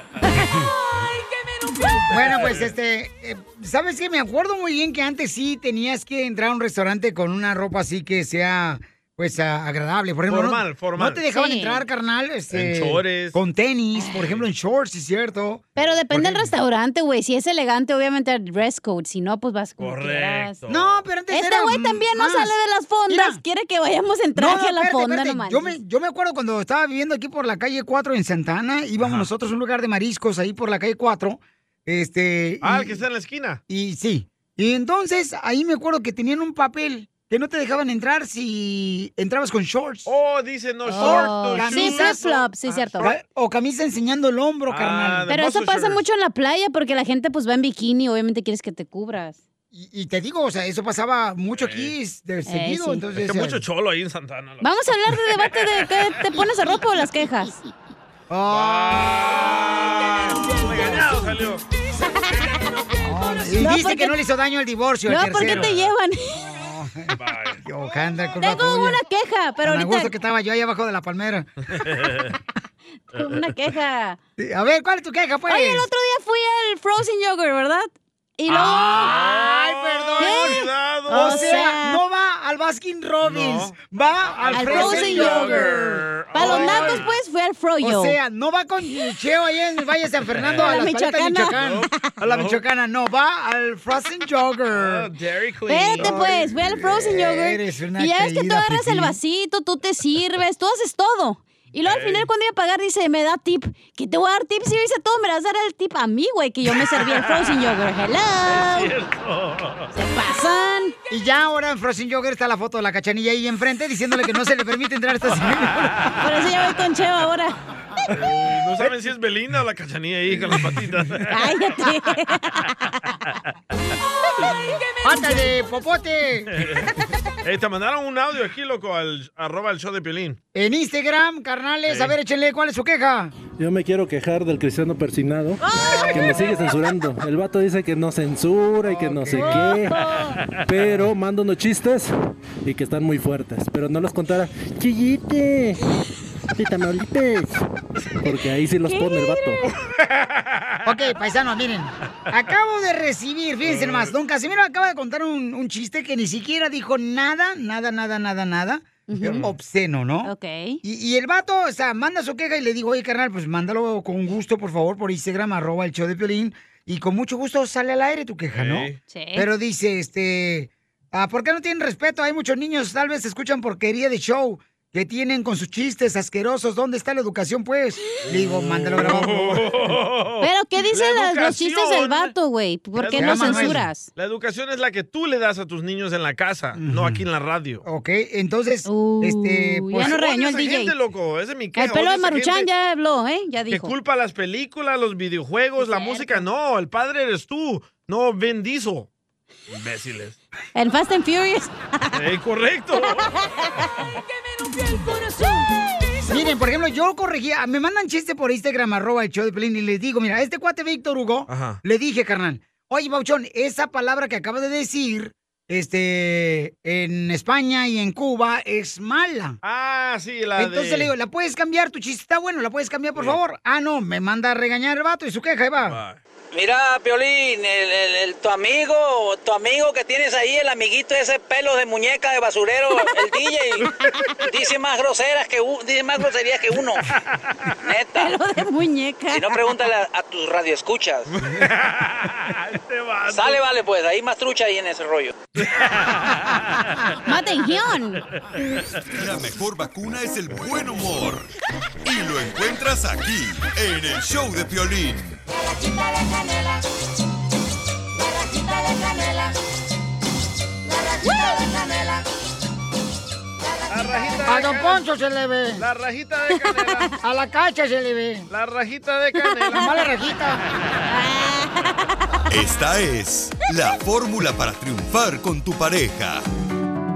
Bueno, pues este, eh, ¿sabes qué? Me acuerdo muy bien que antes sí tenías que entrar a un restaurante con una ropa así que sea, pues, agradable. Por ejemplo, no- Formal, formal. No te dejaban Sí. entrar, carnal, este, En shorts. con tenis, por ejemplo, en shorts, ¿es cierto? Pero depende del restaurante, güey. Si es elegante, obviamente el dress code. Si no, pues vas quieras. Correcto. No, pero antes Este güey también no sale de las fondas. Mira. Quiere que vayamos en traje a la espérate, fonda espérate. nomás. Yo me, yo me acuerdo cuando estaba viviendo aquí por la calle 4 en Santana, íbamos nosotros a un lugar de mariscos ahí por la calle 4. Este. Ah, y- el que está en la esquina. Y sí. Y entonces ahí me acuerdo que tenían un papel que no te dejaban entrar si entrabas con shorts. Oh, dice no Oh, short, no sí, shoes. flip-flop, sí, cierto. Ca- O camisa enseñando el hombro, Ah, carnal. Pero eso pasa mucho en la playa porque la gente pues va en bikini y obviamente quieres que te cubras. y, y te digo, o sea, eso pasaba mucho aquí de seguido, sí. entonces... Es que eh, mucho cholo ahí en Santana. loco. Vamos a hablar de debate de qué te pones a ropa o las quejas. Regañado salió. Y No, dice porque- que no le hizo daño el divorcio. el No, ¿por qué te llevan? Tengo tuya. una queja, pero Tan ahorita gusto que estaba yo ahí abajo de la palmera. tengo una queja. A ver, ¿cuál es tu queja, pues? Oye, el otro día fui al Frozen Yogurt, ¿verdad? Y luego... Ay, perdón. ¿Qué? O, O sea, sea- no va al Baskin Robbins, va al, Al Frozen, Frozen Yogurt. Yogurt. Para los Ay. nacos, pues, fui al Froyo. O sea, no va con Cheo ahí en el Valle de San Fernando a la Michoacana. Michoacán. A la No. Michoacana, no, va al Frozen Yogurt. Dairy Queen. Espérate, pues, fui al Frozen Eres Yogurt. una Y ya ves que tú agarras el vasito, tú te sirves, tú haces todo. Y luego al final, cuando iba a pagar, dice, me da tip. ¿Qué te voy a dar tip? Si yo hice todo, me vas a dar el tip a mí, güey, que yo me serví el Frozen Yogurt. Hello. Se pasan. Y ya ahora en Frozen Yogurt está la foto de la cachanilla ahí enfrente diciéndole que no se le permite entrar a esta señora. Por eso ya voy con Cheo ahora. No saben si es Belinda o la cachanilla ahí con las patitas. Cállate. ¡Ándale, popote! Ey, te mandaron un audio aquí, loco, al arroba el show de Piolín. En Instagram, carnales, a ver, échenle cuál es su queja. Yo me quiero quejar del cristiano persinado que me sigue censurando. El vato dice que no censura y que no sé qué, pero manda unos chistes y que están muy fuertes. Pero no los contara. ¡Chillite! De Tamaulipas. Porque ahí sí los pone el vato. Ok, paisanos, miren. Acabo de recibir, fíjense nomás, don Casimiro acaba de contar un, un chiste que ni siquiera dijo nada, nada, nada, nada, nada. Obsceno, ¿no? Ok. Y, y el vato, o sea, manda su queja y le digo, oye, carnal, pues mándalo con gusto, por favor, por Instagram, arroba el show de Piolín. Y con mucho gusto sale al aire tu queja, ¿no? Sí. Sí. Pero dice, este, ah, ¿por qué no tienen respeto? Hay muchos niños, tal vez escuchan porquería de show que tienen con sus chistes asquerosos. ¿Dónde está la educación, pues? Le digo, mándalo favor. Pero, ¿qué dicen La los chistes del vato, güey? ¿Por qué no censuras? La educación es la que tú le das a tus niños en la casa, no aquí en la radio. Ok, entonces, este, pues, ya no regañó el DJ. gente, loco, es mi queja. El pelo de Maruchan ya habló, ¿eh? Ya Que dijo. culpa a las películas, los videojuegos, la música. No, el padre eres tú, no Vin Diesel. Imbéciles. El Fast and Furious. Eh, correcto. Miren, por ejemplo, yo corregía, me mandan chiste por Instagram, arroba el show de Pelín, y les digo, mira, este cuate Víctor Hugo, Ajá. le dije, carnal, oye, Bauchón, esa palabra que acabas de decir, este, en España y en Cuba es mala. Ah, sí, la Entonces de... le digo, ¿la puedes cambiar? Tu chiste está bueno, ¿la puedes cambiar, por favor? Ah, no, me manda a regañar el vato y su queja, ahí va. Mira, Piolín, el, el- el- tu amigo, tu amigo que tienes ahí, el amiguito ese pelo de muñeca de basurero, el DJ, dice más groseras que dice más groserías que uno. Neta. Pelo de muñeca. Si no, pregúntale a, a tus radioescuchas. Este Sale, vale, pues, ahí más trucha ahí en ese rollo. ¡Atención! La mejor vacuna es el buen humor. Y lo encuentras aquí, en el show de Piolín. Rajita de canela, la rajita de canela, la rajita de canela. La rajita A de Don canela. Poncho se le ve. La rajita de canela. A la cacha se le ve. La rajita de canela. La rajita. Esta es la fórmula para triunfar con tu pareja.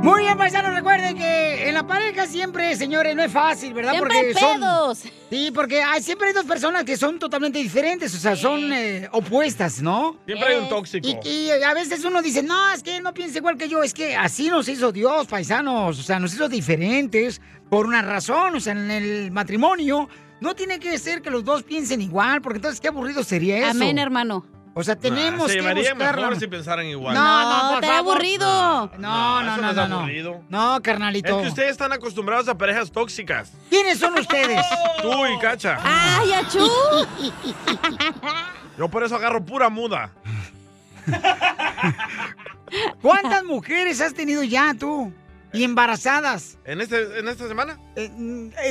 Muy bien, paisanos, recuerden que en la pareja siempre, señores, no es fácil, ¿verdad? Siempre hay son-. Sí, porque hay, siempre hay dos personas que son totalmente diferentes, o sea, son eh, opuestas, ¿no? Siempre hay un tóxico. Y, y a veces uno dice, no, es que él no piensa igual que yo, es que así nos hizo Dios, paisanos, o sea, nos hizo diferentes por una razón, o sea, en el matrimonio no tiene que ser que los dos piensen igual, porque entonces qué aburrido sería eso. Amén, hermano. O sea, tenemos Ah, se que llevarían buscar la- mejor si pensaran igual. No, no, estaría favor. aburrido. No, no, no, es no, no. aburrido. No, Es carnalito. que ustedes están acostumbrados a parejas tóxicas. ¿Quiénes son ustedes? Tú y Cacha. ¡Ay, achú! Yo por eso agarro pura muda. ¿Cuántas mujeres has tenido ya tú? Y embarazadas. ¿En, este, en esta semana? Eh,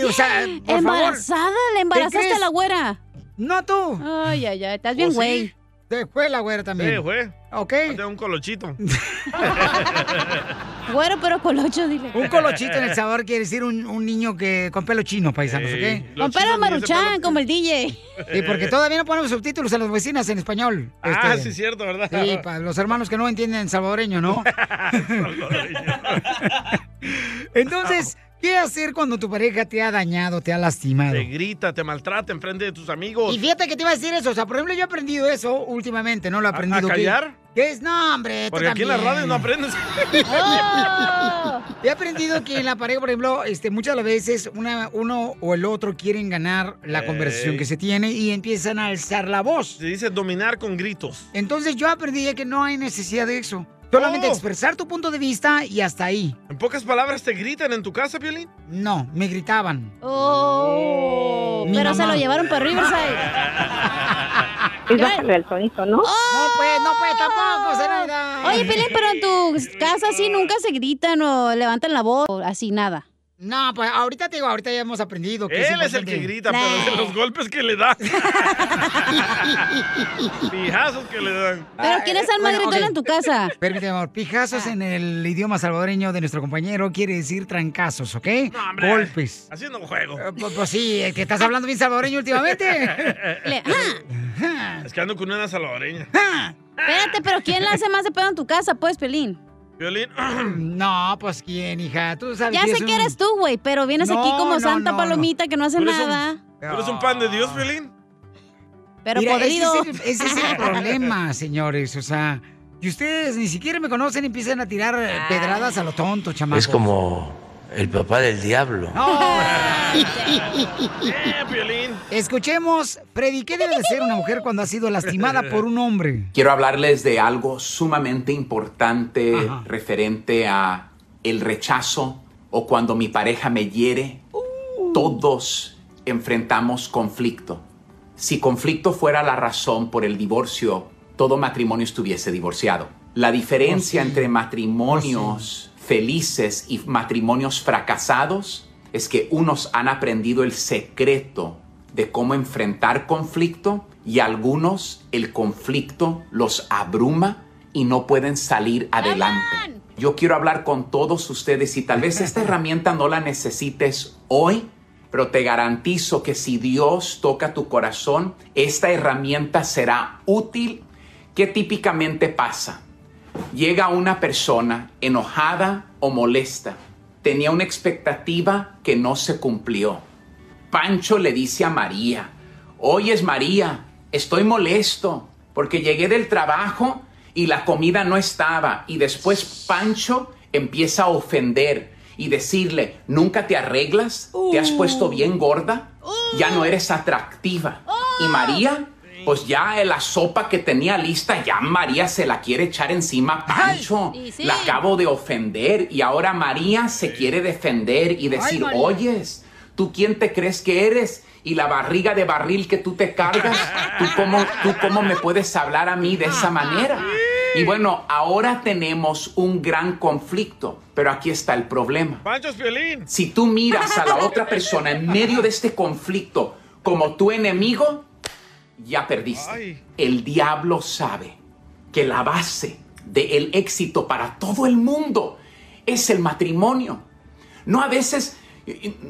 o sea, por ¿Embarazada? favor. ¿Le embarazaste a la güera? No tú. Ay, ay, ay. Estás bien, ¿O sí? Te fue la güera también. Sí, fue. ¿Ok? Un colochito. Güero, pero colocho, dile. Un colochito en El Salvador quiere decir un, un niño que con pelo chino, paisanos, ¿ok? Con pelo maruchan, como el DJ. Sí, porque todavía no ponemos subtítulos a las vecinas en español. Ah, Este, sí, es cierto, ¿verdad? Sí, para los hermanos que no entienden salvadoreño, ¿no? Entonces, ¿qué hacer cuando tu pareja te ha dañado, te ha lastimado? Te grita, te maltrata enfrente de tus amigos. Y fíjate que te iba a decir eso. O sea, por ejemplo, yo he aprendido eso últimamente, ¿no? Lo he aprendido. a que- callar? ¿Qué es? No, hombre. tú Porque aquí en la radio no aprendes. ¡Oh! He aprendido que en la pareja, por ejemplo, este, muchas de las veces una, uno o el otro quieren ganar la Ey. conversación que se tiene y empiezan a alzar la voz. Se dice dominar con gritos. Entonces yo aprendí que no hay necesidad de eso. Solamente Oh. expresar tu punto de vista y hasta ahí. En pocas palabras, ¿te gritan en tu casa, Piolín? No, me gritaban. Oh, Mi pero se lo llevaron para Riverside. Y bájale el tonito, ¿no? No, pues, no, pues, tampoco, Zenaida. Oye, Pelín, pero en tu casa así nunca se gritan o levantan la voz o así, nada. No, pues ahorita te digo, ahorita ya hemos aprendido que Él es el que grita, pero de los golpes que le da. Pijazos que le dan. Pero ¿quién es el más Bueno, gritón ok. en tu casa? Permíteme, amor. Pijazos en el idioma salvadoreño de nuestro compañero quiere decir trancazos, ¿ok? hombre. Golpes. Haciendo un juego. Eh, Pues, pues sí, es que estás hablando bien salvadoreño últimamente. ah. Es que ando con una salvadoreña. Espérate, pero ¿quién le hace más de pedo en tu casa, pues, Pelín? Piolín. No, pues quién, hija. Tú sabes Ya que sé que un- eres tú, güey, pero vienes aquí No, como no, santa no, palomita que no hace ¿Tú eres un- nada. ¿Tú eres un pan de Dios, Piolín? Pero Mira, podrido. Ese es, el, ese es el problema, señores. O sea, y ustedes ni siquiera me conocen y empiezan a tirar eh, pedradas a lo tonto, chamacos. Es como el papá del diablo. Eh, Piolín. Escuchemos, Freddy, ¿qué debe de ser una mujer cuando ha sido lastimada por un hombre? Quiero hablarles de algo sumamente importante referente a el rechazo o cuando mi pareja me hiere. Todos enfrentamos conflicto. Si conflicto fuera la razón por el divorcio, todo matrimonio estuviese divorciado. La diferencia entre matrimonios felices y matrimonios fracasados es que unos han aprendido el secreto de cómo enfrentar conflicto y algunos el conflicto los abruma y no pueden salir adelante. Yo quiero hablar con todos ustedes y tal vez esta herramienta no la necesites hoy, pero te garantizo que si Dios toca tu corazón, esta herramienta será útil. ¿Qué típicamente pasa? Llega una persona enojada o molesta. Tenía una expectativa que no se cumplió. Pancho le dice a María, oyes María, estoy molesto porque llegué del trabajo y la comida no estaba. Y después Pancho empieza a ofender y decirle, ¿nunca te arreglas? ¿Te has puesto bien gorda? Ya no eres atractiva. Y María, pues ya la sopa que tenía lista, ya María se la quiere echar encima a Pancho. La acabo de ofender y ahora María se quiere defender y decir, oyes, ¿tú quién te crees que eres? Y la barriga de barril que tú te cargas, ¿tú cómo, ¿tú cómo me puedes hablar a mí de esa manera? Y bueno, ahora tenemos un gran conflicto, pero aquí está el problema. Si tú miras a la otra persona en medio de este conflicto como tu enemigo, ya perdiste. El diablo sabe que la base del éxito para todo el mundo es el matrimonio. No a veces,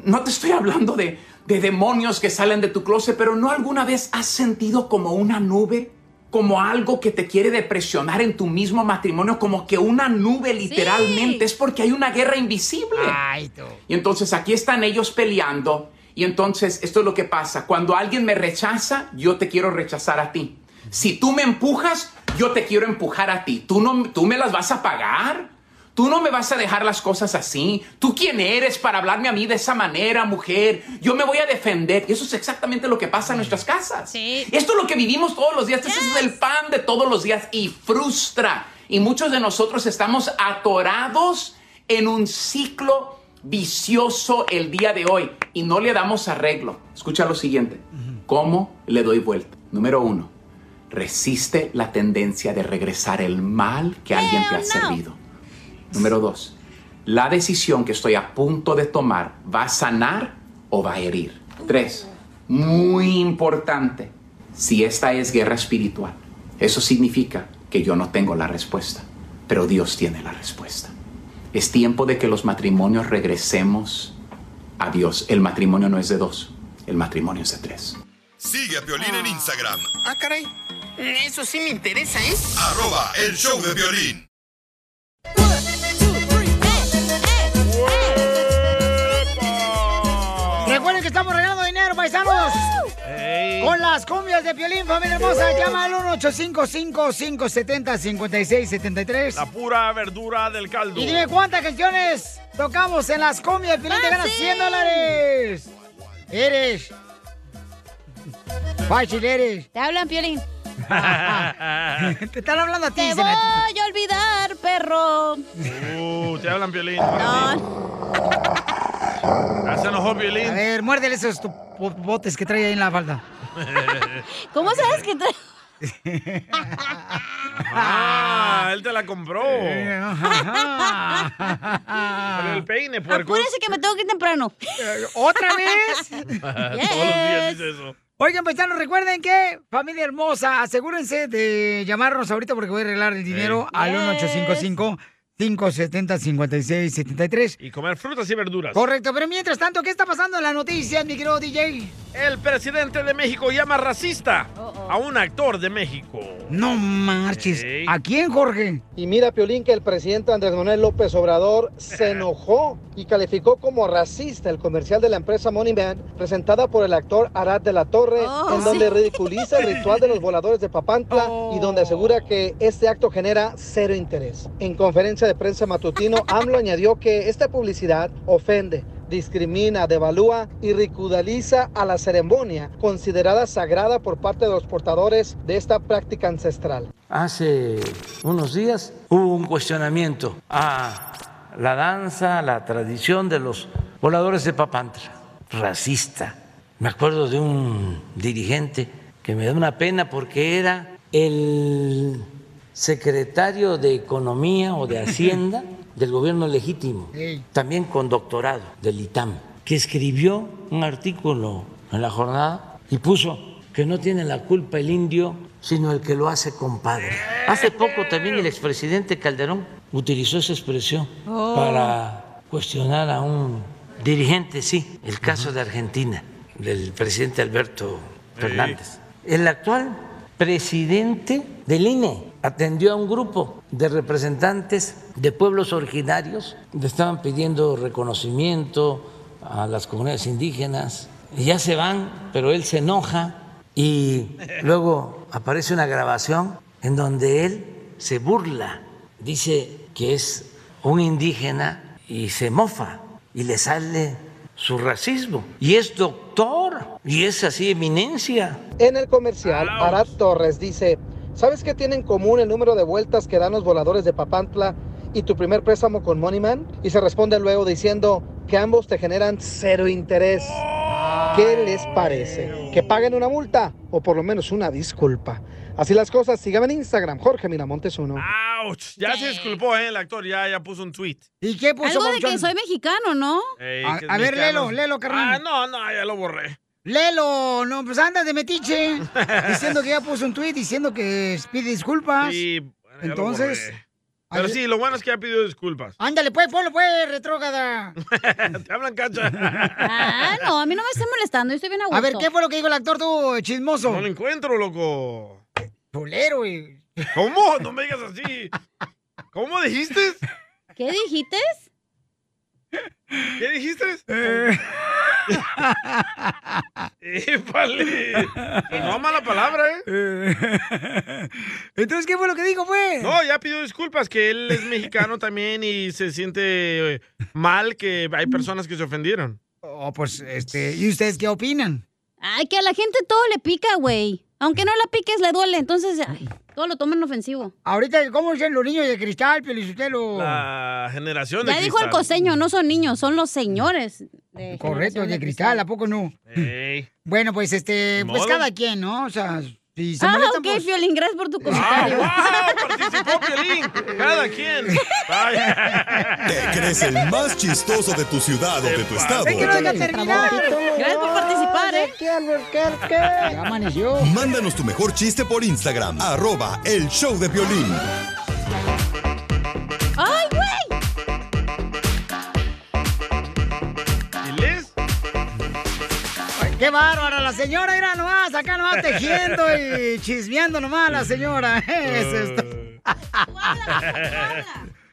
no te estoy hablando de, de demonios que salen de tu closet, pero no alguna vez has sentido como una nube, como algo que te quiere depresionar en tu mismo matrimonio, como que una nube literalmente es porque hay una guerra invisible. Y entonces aquí están ellos peleando. Y entonces esto es lo que pasa. Cuando alguien me rechaza, yo te quiero rechazar a ti. Si tú me empujas, yo te quiero empujar a ti. Tú, no, tú me las vas a pagar. Tú no me vas a dejar las cosas así. ¿Tú quién eres para hablarme a mí de esa manera, mujer? Yo me voy a defender. Y eso es exactamente lo que pasa en nuestras casas. Esto es lo que vivimos todos los días. Este es el pan de todos los días y frustra. Y muchos de nosotros estamos atorados en un ciclo vicioso el día de hoy y no le damos arreglo. Escucha lo siguiente. ¿Cómo le doy vuelta? Número uno, resiste la tendencia de regresar el mal que alguien te ha servido. Número dos, la decisión que estoy a punto de tomar va a sanar o va a herir. Tres, muy importante, si esta es guerra espiritual, eso significa que yo no tengo la respuesta, pero Dios tiene la respuesta. Es tiempo de que los matrimonios regresemos a Dios. El matrimonio no es de dos, el matrimonio es de tres. Sigue a Piolín en Instagram, Ah, caray. Eso sí me interesa, ¿eh? arroba el show de violín. Recuerden que estamos regalando dinero, paisanos. Con las cumbias de Piolín, familia hermosa. Llama al 1-855-570-5673. La pura verdura del caldo. Y dime cuántas canciones tocamos en las cumbias de Piolín. Te ganas 100 dólares. Eres. Fácil eres. Te hablan, Piolín. Te están hablando a ti, Te voy a olvidar, perro. Uh, te hablan, Piolín. No. Enojó, A ver, muérdele esos botes que trae ahí en la falda. ¿Cómo sabes que te... Ah, él te la compró. Pero el peine, puerco. Apúrese que me tengo que ir temprano. ¿Otra vez? Todos los días dice eso. Oigan, paisanos, recuerden que, familia hermosa, asegúrense de llamarnos ahorita porque voy a arreglar el dinero al 1-855-570-5673. Y comer frutas y verduras. Correcto, pero mientras tanto, ¿qué está pasando en la noticia, mi querido DJ? El presidente de México llama racista a un actor de México. No marches. ¿A quién, Jorge? Y mira, Piolín, que el presidente Andrés Manuel López Obrador se enojó y calificó como racista el comercial de la empresa Money Man presentada por el actor Arad de la Torre, en donde sí. ridiculiza el ritual de los voladores de Papantla y donde asegura que este acto genera cero interés. En conferencia de prensa matutino, AMLO añadió que esta publicidad ofende discrimina, devalúa y ridiculiza a la ceremonia considerada sagrada por parte de los portadores de esta práctica ancestral. Hace unos días hubo un cuestionamiento a la danza, la tradición de los voladores de Papantla, racista. Me acuerdo de un dirigente que me da una pena porque era el secretario de Economía o de Hacienda del gobierno legítimo, también con doctorado del ITAM, que escribió un artículo en la jornada y puso que no tiene la culpa el indio, sino el que lo hace compadre. Hace poco también el expresidente Calderón utilizó esa expresión Oh. para cuestionar a un dirigente, sí, el caso de Argentina, del presidente Alberto Fernández. El actual presidente del INE atendió a un grupo de representantes de pueblos originarios, le estaban pidiendo reconocimiento a las comunidades indígenas, ya se van, pero él se enoja y luego aparece una grabación en donde él se burla, dice que es un indígena y se mofa y le sale su racismo. Y es doctor y es así eminencia. En el comercial, Arad Torres dice, ¿sabes qué tiene en común el número de vueltas que dan los voladores de Papantla y tu primer préstamo con Moneyman? Y se responde luego diciendo que ambos te generan cero interés. ¿Qué les parece? ¿Que paguen una multa o por lo menos una disculpa? Así las cosas, síganme en Instagram, Jorge Miramontes uno. Ouch. Ya se disculpó, ¿eh? El actor ya, ya puso un tweet. ¿Y qué Algo de que soy mexicano, ¿no? Ey, A- ver, léelo, léelo, carnal. Ah, no, no, ya lo borré. Lelo, no, pues anda de metiche. diciendo que ya puso un tweet diciendo que pide disculpas. Sí, bueno, Entonces. Pero sí, lo bueno es que ya pidió disculpas. Ándale, pues, ponlo, pues, retrógada. Te hablan cacha. Ah, no, a mí no me está molestando, yo estoy bien a gusto. A ver, ¿qué fue lo que dijo el actor tú, chismoso? No lo encuentro, loco. Chulero, güey. ¿Cómo? No me digas así. ¿Cómo dijiste? ¿Qué dijiste? ¿Qué dijiste? Eh. ¡Épale! No mala palabra, ¿eh? Entonces, ¿qué fue lo que dijo, pues? No, ya pidió disculpas, que él es mexicano también y se siente eh, mal que hay personas que se ofendieron. Oh, pues, este, ¿y ustedes qué opinan? Ay, que a la gente todo le pica, güey. Aunque no la piques, le duele. Entonces, ay, todo lo toman ofensivo. Ahorita, ¿cómo dicen los niños de cristal, Pielichotelo? La generación de Ya dijo el costeño, no son niños, son los señores. De Correcto, de cristal, ¿a poco no? Ey. Bueno, pues, este, pues modo. cada quien, ¿no? O sea, Si Ah, ok, pues- Fiolín, gracias por tu ¡Ah, comentario. wow! ¡Participó Piolín! ¡Cada quien! Vaya. ¿Te crees el más chistoso de tu ciudad o de tu estado? Es que no deja terminar. Gracias por participar, ¿eh? Ya amaneció. Mándanos tu mejor chiste por Instagram, arroba el show de violín. ¡Qué bárbara! La señora, mira nomás, acá nomás tejiendo y chismeando nomás la señora. Es esto.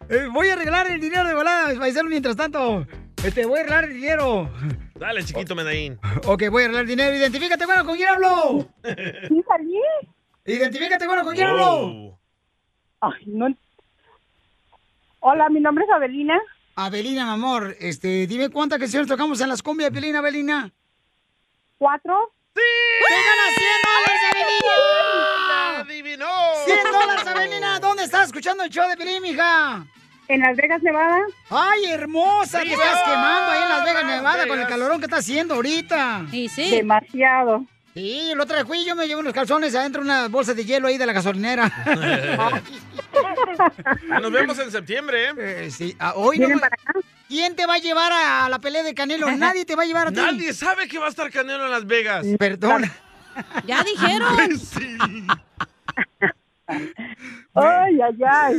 Eh, voy a arreglar el dinero de volada, paisano, mientras tanto. Este, voy a arreglar el dinero. Dale, chiquito Medellín. Ok, voy a arreglar el dinero. Identifícate, bueno, ¿con quién hablo? Sí, salí. Identifícate, bueno, ¿con quién hablo? Ay, no. Hola, mi nombre es Abelina. Abelina, mi amor, este, dime cuántas canciones tocamos en las cumbias, Abelina, Abelina. ¿Cuatro? ¡Sí! ¡Te ganas 100 dólares, Abelina! ¡Adivinó! 100 dólares, Abelina. ¿Dónde estás escuchando el show de Pelín, mija? En Las Vegas, Nevada. ¡Ay, hermosa! Te estás quemando ahí en Las Vegas, Las Nevada, con el calorón que está haciendo ahorita. Sí, sí. Demasiado. Sí, el otro día fui yo me llevo unos calzones adentro de una bolsa de hielo ahí de la gasolinera. Nos vemos en septiembre, ¿eh? sí, ah, hoy no. ¿Quién te va a llevar a la pelea de Canelo? Nadie te va a llevar a ti. Nadie sabe que va a estar Canelo en Las Vegas. Perdón. Ya dijeron. Ay, ay, ay.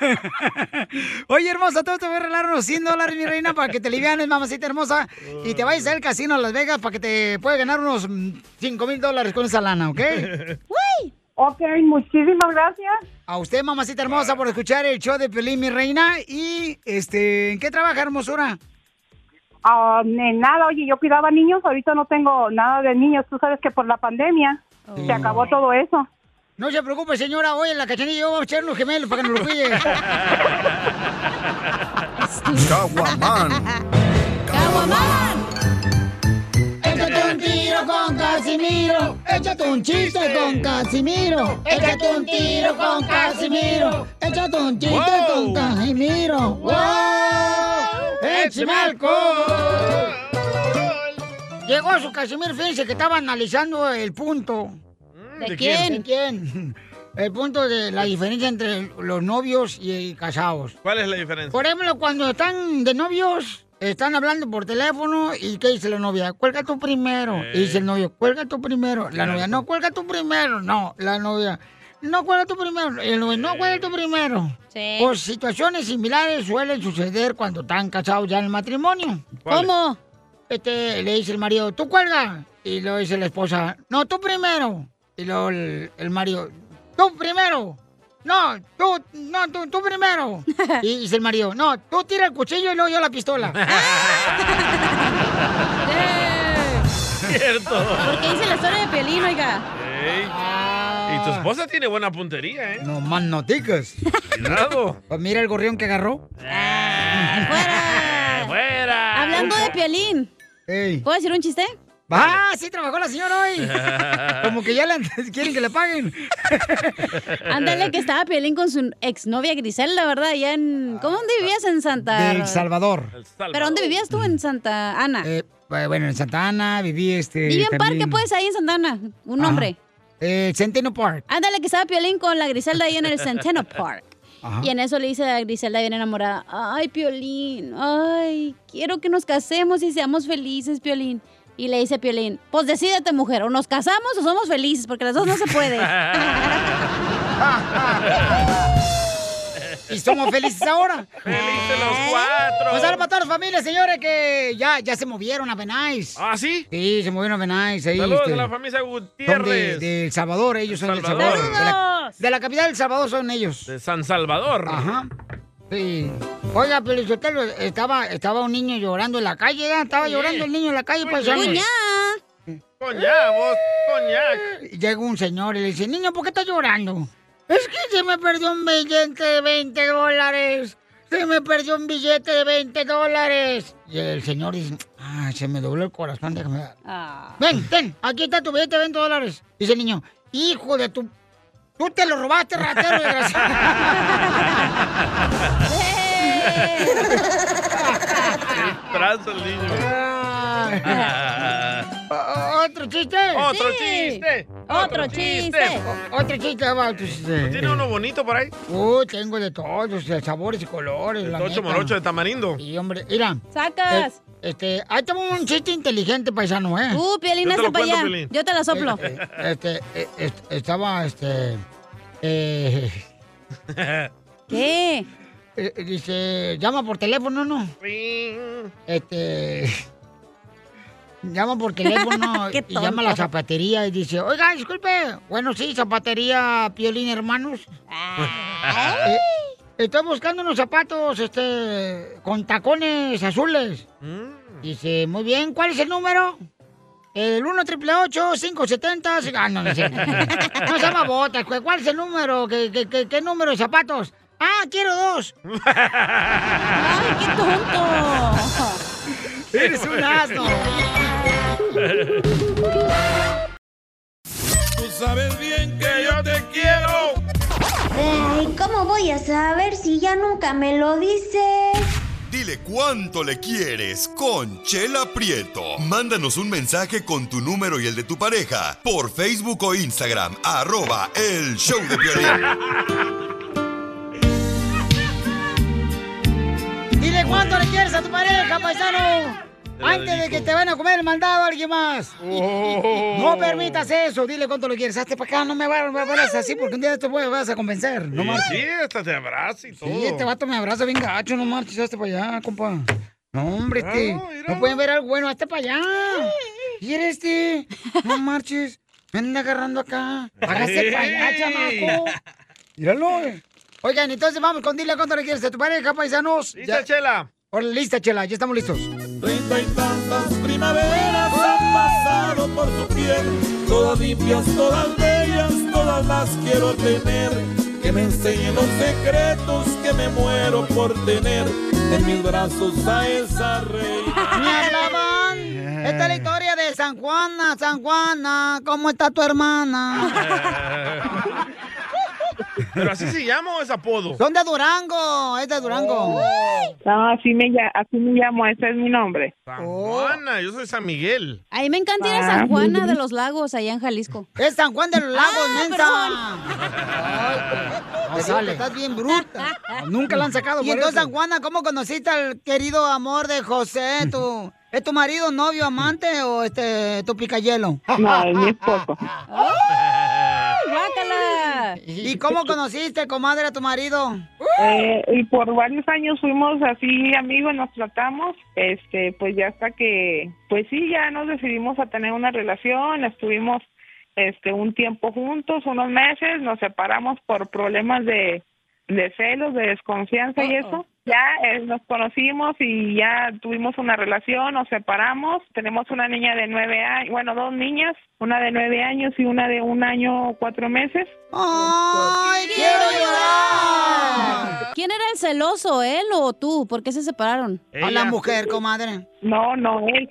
Oye, hermosa, todo te voy a regalar unos 100 dólares, mi reina, para que te livianes, mamacita hermosa, y te vayas al casino a Las Vegas para que te puedas ganar unos 5 mil dólares con esa lana, ¿ok? ¡Uy! Ok, muchísimas gracias. A usted, mamacita hermosa, por escuchar el show de Pelín, mi reina. Y, este, ¿en qué trabaja, hermosura? Ah, en nada, oye, yo cuidaba niños, ahorita no tengo nada de niños. Tú sabes que por la pandemia se acabó todo eso. No se preocupe, señora. Hoy en la cachanilla yo voy a echar unos gemelos para que nos lo cuide. Caguaman. Échate un tiro con Casimiro. Échate un chiste con Casimiro. Échate un tiro con Casimiro. Échate un chiste Wow. con Casimiro. ¡Wow! ¡Échame alcohol! Llegó su Casimiro, fíjense que estaba analizando el punto. ¿De ¿de quién? ¿De quién? El punto de la diferencia entre los novios y casados. ¿Cuál es la diferencia? Por ejemplo, cuando están de novios, están hablando por teléfono y ¿qué dice la novia? Cuelga tú primero. Y dice el novio, cuelga tú primero. La novia, no, cuelga tú primero. No, la novia, no, cuelga tú primero. El novio, no, cuelga tú primero. Sí. Pues situaciones similares suelen suceder cuando están casados ya en el matrimonio. ¿Cómo? Este, le dice el marido, tú cuelga. Y luego dice la esposa, no, tú primero. Y luego el, el marido, tú primero. No, tú, no, tú, tú primero. Y dice el marido, no, tú tira el cuchillo y luego yo la pistola. Cierto. Porque dice la historia de Piolín, oiga. Ey. Y tu esposa tiene buena puntería, ¿eh? No más noticas. Cuidado. Pues mira el gorrión que agarró. ¡Fuera! ¡Fuera! Hablando de Piolín. ¿Puedo decir un chiste? ¡Ah, sí trabajó la señora hoy! Como que ya le quieren que le paguen. Ándale, que estaba Piolín con su exnovia Griselda, ¿verdad? Allá en... ¿Cómo dónde vivías en Santa...? De El Salvador. ¿Pero dónde vivías tú en Santa Ana? Eh, bueno, en Santa Ana viví este. Viví en también- Parque, pues, ahí en Santa Ana. Un Ajá. nombre. Eh, Centeno Park. Ándale, que estaba Piolín con la Griselda ahí en el Centeno Park. Ajá. Y en eso le dice a Griselda bien enamorada, ay, Piolín, ay, quiero que nos casemos y seamos felices, Piolín. Y le dice Piolín, pues decídete, mujer, o nos casamos o somos felices, porque las dos no se puede. Y somos felices ahora. ¡Felices los cuatro! Pues ahora para todas las familias, señores, que ya, ya se movieron a Benais. ¿Ah, sí? Sí, se movieron a Benais. Ahí, Saludos este, a la familia Son de, Gutiérrez. de El Salvador, ellos son de El Salvador. Salvador. De la, de la capital del Salvador son ellos. De San Salvador. Ajá. Sí. Oiga, Pelizotelo, estaba, estaba un niño llorando en la calle, ¿ya? Estaba Sí. llorando el niño en la calle, pues. bien. Coñac, vos, coñac. Llega un señor y le dice, niño, ¿por qué estás llorando? Es que se me perdió un billete de 20 dólares. Se me perdió un billete de 20 dólares. Y el señor dice, ah, se me dobló el corazón, déjame ver. Ah. Ven, ven, aquí está tu billete de 20 dólares. Dice el niño, hijo de tu... Tú te lo robaste, ratero, desgraciado. Trazo el niño. Otro ¿Otro chiste? Otro Sí. chiste. Otro chiste. Otro chiste, va, otro chiste. ¿No tiene uno bonito por ahí? Uh, tengo de todos, de sabores y colores. la Tocho neta. morocho de tamarindo. Sí, hombre, mira. Sacas. Eh, este, ahí tengo un chiste inteligente, paisano, ¿eh? Uh, hazte lo para allá. Yo te la soplo. Eh, eh, este, eh, est- estaba, este... Eh, ¿Qué? eh, dice, llama por teléfono, ¿no? Este... Llama por teléfono y llama a la zapatería y dice, oiga, disculpe, bueno, sí, zapatería Piolín Hermanos. Eh, estoy buscando unos zapatos, este, con tacones azules. Dice, muy bien, ¿cuál es el número? El 1 triple 570 Ah, no, no cierto. No se llama botas. ¿Cuál es el número? ¿Qué, qué, qué- qué número de zapatos? Ah, quiero dos. ¡Ay, qué tonto! Eres un asno. Tú sabes bien que yo te quiero. Ay, ¿cómo voy a saber si ya nunca me lo dices? Dile cuánto le quieres con Chela Prieto. Mándanos un mensaje con tu número y el de tu pareja por Facebook o Instagram, arroba el show de Piolín. Dile cuánto le quieres a tu pareja, paisano. Antes de que te van a comer el mandado a alguien más. Oh. No permitas eso. Dile cuánto lo quieres. Hazte para acá. No me vayas así porque un día te voy, vas a convencer. No marches. sí, hasta te abraza y todo. Sí, este vato me abraza bien gacho. No marches. Hazte para allá, compa. No, hombre, este. Claro. No pueden ver algo bueno. Hazte para allá. Y eres este. No marches. Me anda agarrando acá. Hágase para allá, chamaco. Míralo. eh. Oigan, entonces vamos con dile cuánto le quieres a tu pareja, paisanos. ¿Lista, Chela? Hola, lista, Chela. Ya estamos listos. Treinta y tantas primaveras han pasado por tu piel, todas limpias, todas bellas, todas las quiero tener. Que me enseñen los secretos que me muero por tener en mis brazos a esa reina. ¡Me hablaban! Esta es la historia de San Juana, San Juana, ¿cómo está tu hermana? ¿Pero así se llama o es apodo? Son de Durango, es de Durango. No, así me, así me llamo, ese es mi nombre. San Juana, yo soy San Miguel. A mí me encanta ir a Ah, San Juana de los Lagos, allá en Jalisco. Es San Juan de los Lagos, Ah, mensa. Digo que estás bien bruta. Nunca la han sacado. Y entonces, San Juana, ¿cómo conociste al querido amor de José? ¿Tu, ¿Es tu marido, novio, amante o este tu picayelo? No, es mi esposo. ¡Guácala! ¿Y cómo conociste, comadre, a tu marido? Eh, y por varios años fuimos así amigos, nos tratamos, este, pues ya hasta que, pues sí, ya nos decidimos a tener una relación, estuvimos, este, un tiempo juntos, unos meses, nos separamos por problemas de, de celos, de desconfianza y eso. Ya eh, nos conocimos y ya tuvimos una relación, nos separamos, tenemos una niña de nueve años, bueno, dos niñas, una de nueve años y una de un año cuatro meses. ¡Ay, quiero llorar! ¿Quién era el celoso, él o tú? ¿Por qué se separaron? A la mujer, comadre. No, no, él.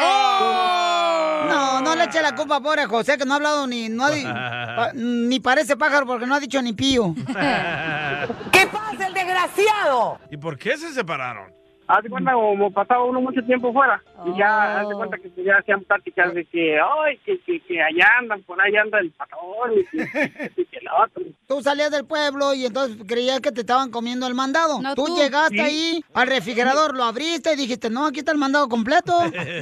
¡Oh! No, no le eche la culpa, pobre José, que no ha hablado ni, no ha ni parece pájaro porque no ha dicho ni pío. ¿Qué pasa, desgraciado? ¿Y por qué se separaron? Haz de cuenta como pasaba uno mucho tiempo fuera y ya haz de cuenta que ya hacían pláticas de que ay que, que, que allá andan por allá anda el patrón y que, que, que la otra Tú salías del pueblo y entonces creías que te estaban comiendo el mandado. tú, tú. llegaste Sí. ahí al refrigerador, lo abriste y dijiste, no, aquí está el mandado completo.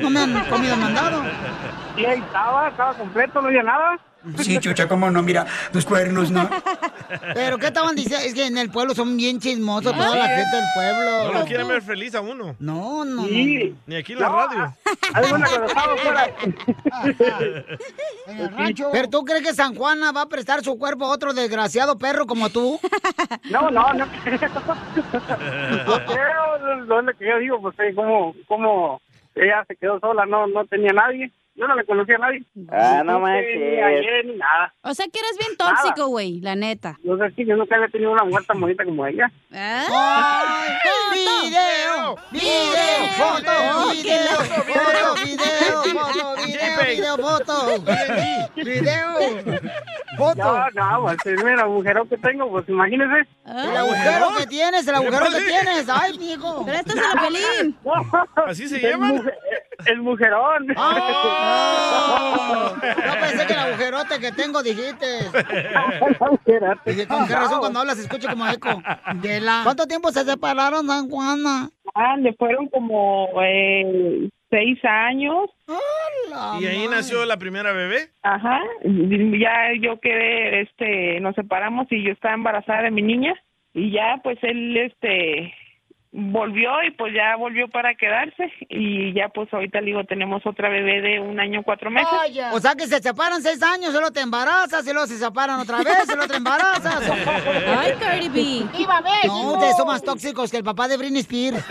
No me han comido el mandado. y ahí estaba estaba completo no había nada Sí, chucha, cómo no, mira, los cuernos, ¿no? Pero ¿qué estaban diciendo? Es que en el pueblo son bien chismosos toda la gente del pueblo. No lo quieren ver feliz a uno. No, no, Sí. Ni aquí en la No, radio. fuera En el rancho. ¿Pero tú crees que San Juana va a prestar su cuerpo a otro desgraciado perro como tú? no no no no creo lo es lo que yo digo pues eh, como como ella se quedó sola no no tenía nadie yo no le conocía a nadie Ah, no Ni manches. ayer ni nada O sea que eres bien tóxico, güey, la neta. no sé si yo nunca había tenido una mujer tan bonita como ella ¡Ay! ¡Video! ¡Video! ¡Foto! ¡Video! ¡Foto! ¡Video! ¡Foto! ¡Video! ¡Video! ¡Foto! ¡Video! ¡Foto! No, no, pues el agujero que tengo, pues imagínese. El agujero que tienes, el agujero que tienes. ¡Ay, mijo! Préstaselo, Pelín. ¿Así se llama? El mujerón. ¡Oh! Yo pensé que el agujerote que tengo dijiste. Dije, ¿con qué razón cuando hablas se escucha como eco? ¿Cuánto tiempo se separaron, San Juana? Ah, le fueron como eh, seis años. ¿Y ahí nació la primera bebé? Ajá. Ya yo quedé, este, nos separamos y yo estaba embarazada de mi niña y ya, pues él, este, volvió y pues ya volvió para quedarse y ya pues ahorita le digo tenemos otra bebé de un año cuatro meses. O sea que se separan seis años, solo te embarazas, y luego se separan otra vez, y luego te embarazas. Ay, Cardi B. ¡Viva México! No, ustedes son más tóxicos que el papá de Britney Spears.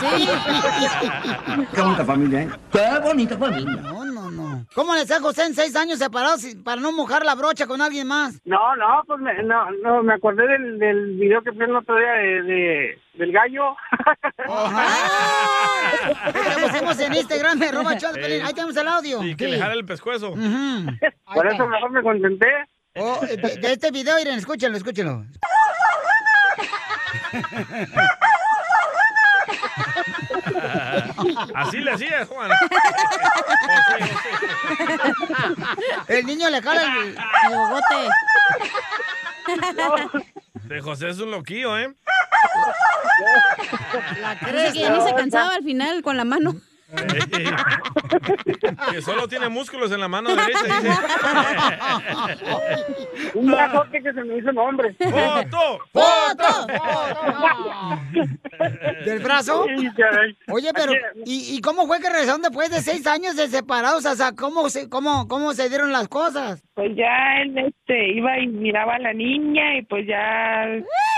Sí, Qué bonita familia, ¿eh? Qué bonita familia. No, no, no. ¿Cómo le hace a José en seis años separados para no mojar la brocha con alguien más? No, no, pues me, no, no, me acordé del, del video que vi el otro día de, de- del gallo. Te pusimos en Instagram, me roba. Ahí tenemos el audio. Y que le jale el pescuezo. Por eso mejor me contenté. Oh, de, de este video, miren, escúchenlo, escúchenlo. Así le hacía, Juan. El niño le jala el, el bogote. De José es un loquillo, ¿eh? Dice que ya ni se cansaba al final con la mano. que solo tiene músculos en la mano derecha. Dice. Un brazote que se me hizo nombre. ¡Foto! ¡Foto! ¿Del brazo? Oye, pero, ¿y, y cómo fue que regresaron después de seis años de separados? O sea, ¿cómo se, cómo, cómo se dieron las cosas? Pues ya él este, iba y miraba a la niña y pues ya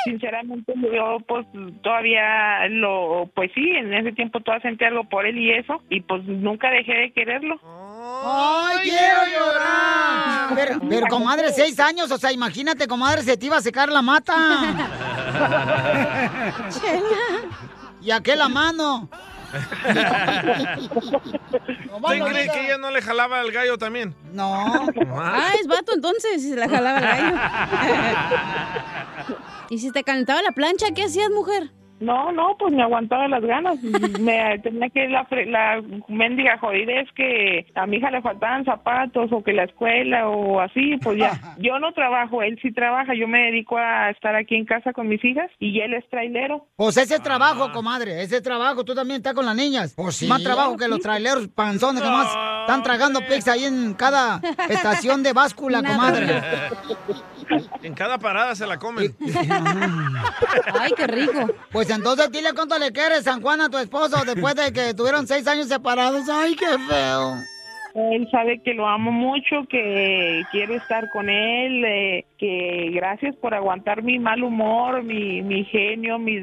sinceramente yo pues todavía lo, pues sí, en ese tiempo todavía sentí algo por él y eso y pues nunca dejé de quererlo. ¡Ay, quiero llorar! Pero, pero, comadre, seis años, o sea, imagínate, comadre, se te iba a secar la mata. ¿Y a qué la mano? ¿Usted cree que ella no le jalaba al gallo también? No. Ah, es vato entonces, si se la jalaba el gallo. ¿Y si te calentaba la plancha, qué hacías, mujer? No, no, pues me aguantaba las ganas. Me tenía que la, fre- la mendiga jodida es que a mi hija le faltaban zapatos o que la escuela o así, pues ya. Yo no trabajo, él sí trabaja. Yo me dedico a estar aquí en casa con mis hijas y él es trailero. Pues ese trabajo, comadre, ese trabajo, tú también estás con las niñas. Pues sí. Más trabajo que los traileros panzones que más están tragando pizza ahí en cada estación de báscula, comadre. En cada parada se la comen. Ay, qué rico. Pues entonces dile cuánto le quieres, San Juan, a tu esposo después de que tuvieron seis años separados. Ay, qué feo. Él sabe que lo amo mucho, que quiero estar con él, eh, que gracias por aguantar mi mal humor, mi, mi genio, mi,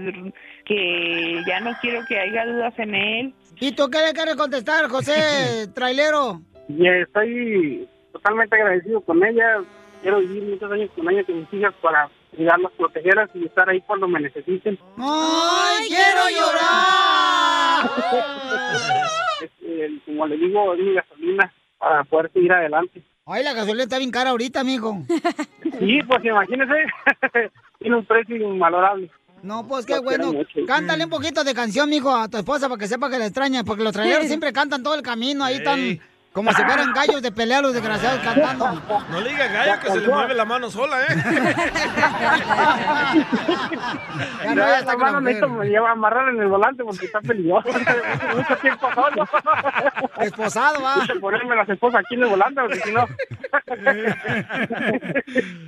que ya no quiero que haya dudas en él. ¿Y tú qué le quieres contestar, José, trailero? Y estoy totalmente agradecido con ella. Quiero vivir muchos años con ella, con mis hijas, para cuidarlas, protegerlas y estar ahí cuando me necesiten. ¡Ay, quiero llorar! Es, eh, como le digo, es mi gasolina para poder seguir adelante. Ay, la gasolina está bien cara ahorita, amigo. Sí, pues imagínese, tiene un precio invalorable. No, pues qué bueno. Cántale un poquito de canción, mijo, a tu esposa para que sepa que la extraña, porque los traileros siempre cantan todo el camino, ahí están como si fueran gallos de pelea los desgraciados cantando. No le diga gallo que se le mueve la mano sola, ¿eh? Ya no, ya está la mano me lleva a amarrar en el volante porque está peligroso. Mucho tiempo solo. Esposado, va. Necesito ponerme las esposas aquí en el volante porque si no...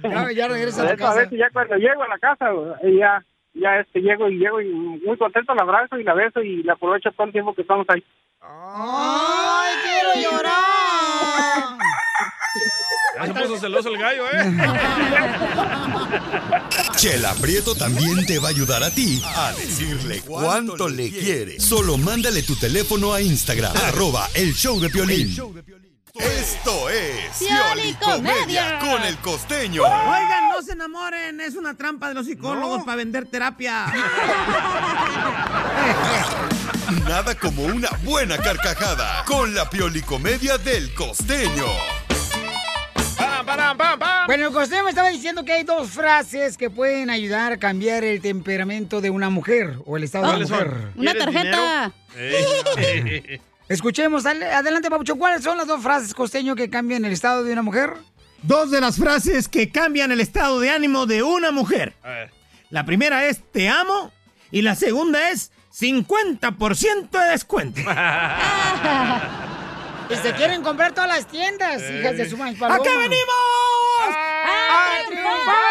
Ya, ya regresa a la Eso, A casa. veces ya cuando llego a la casa, ya, ya este, llego y llego y muy contento la abrazo y la beso y la aprovecho todo el tiempo que estamos ahí. ¡Ay, quiero llorar! Ya se puso celoso el gallo, ¿eh? Chela Prieto también te va a ayudar a ti a decirle cuánto le quiere. Solo mándale tu teléfono a Instagram, arroba el show de Piolín. Esto es Piolicomedia. Piolicomedia con el costeño. Oigan, no se enamoren, es una trampa de los psicólogos para vender terapia. Nada como una buena carcajada con la Piolicomedia del costeño. Bueno, el costeño me estaba diciendo que hay dos frases que pueden ayudar a cambiar el temperamento de una mujer o el estado de la ¿Cuáles mujer. Una ¿Quieres tarjeta. Eh. Escuchemos, adelante, Papucho. ¿Cuáles son las dos frases, costeño, que cambian el estado de una mujer? Dos de las frases que cambian el estado de ánimo de una mujer. La primera es te amo y la segunda es 50% de descuento. Y se quieren comprar todas las tiendas, hijas de su maíz paloma. ¿A qué venimos? ¡A triunfar!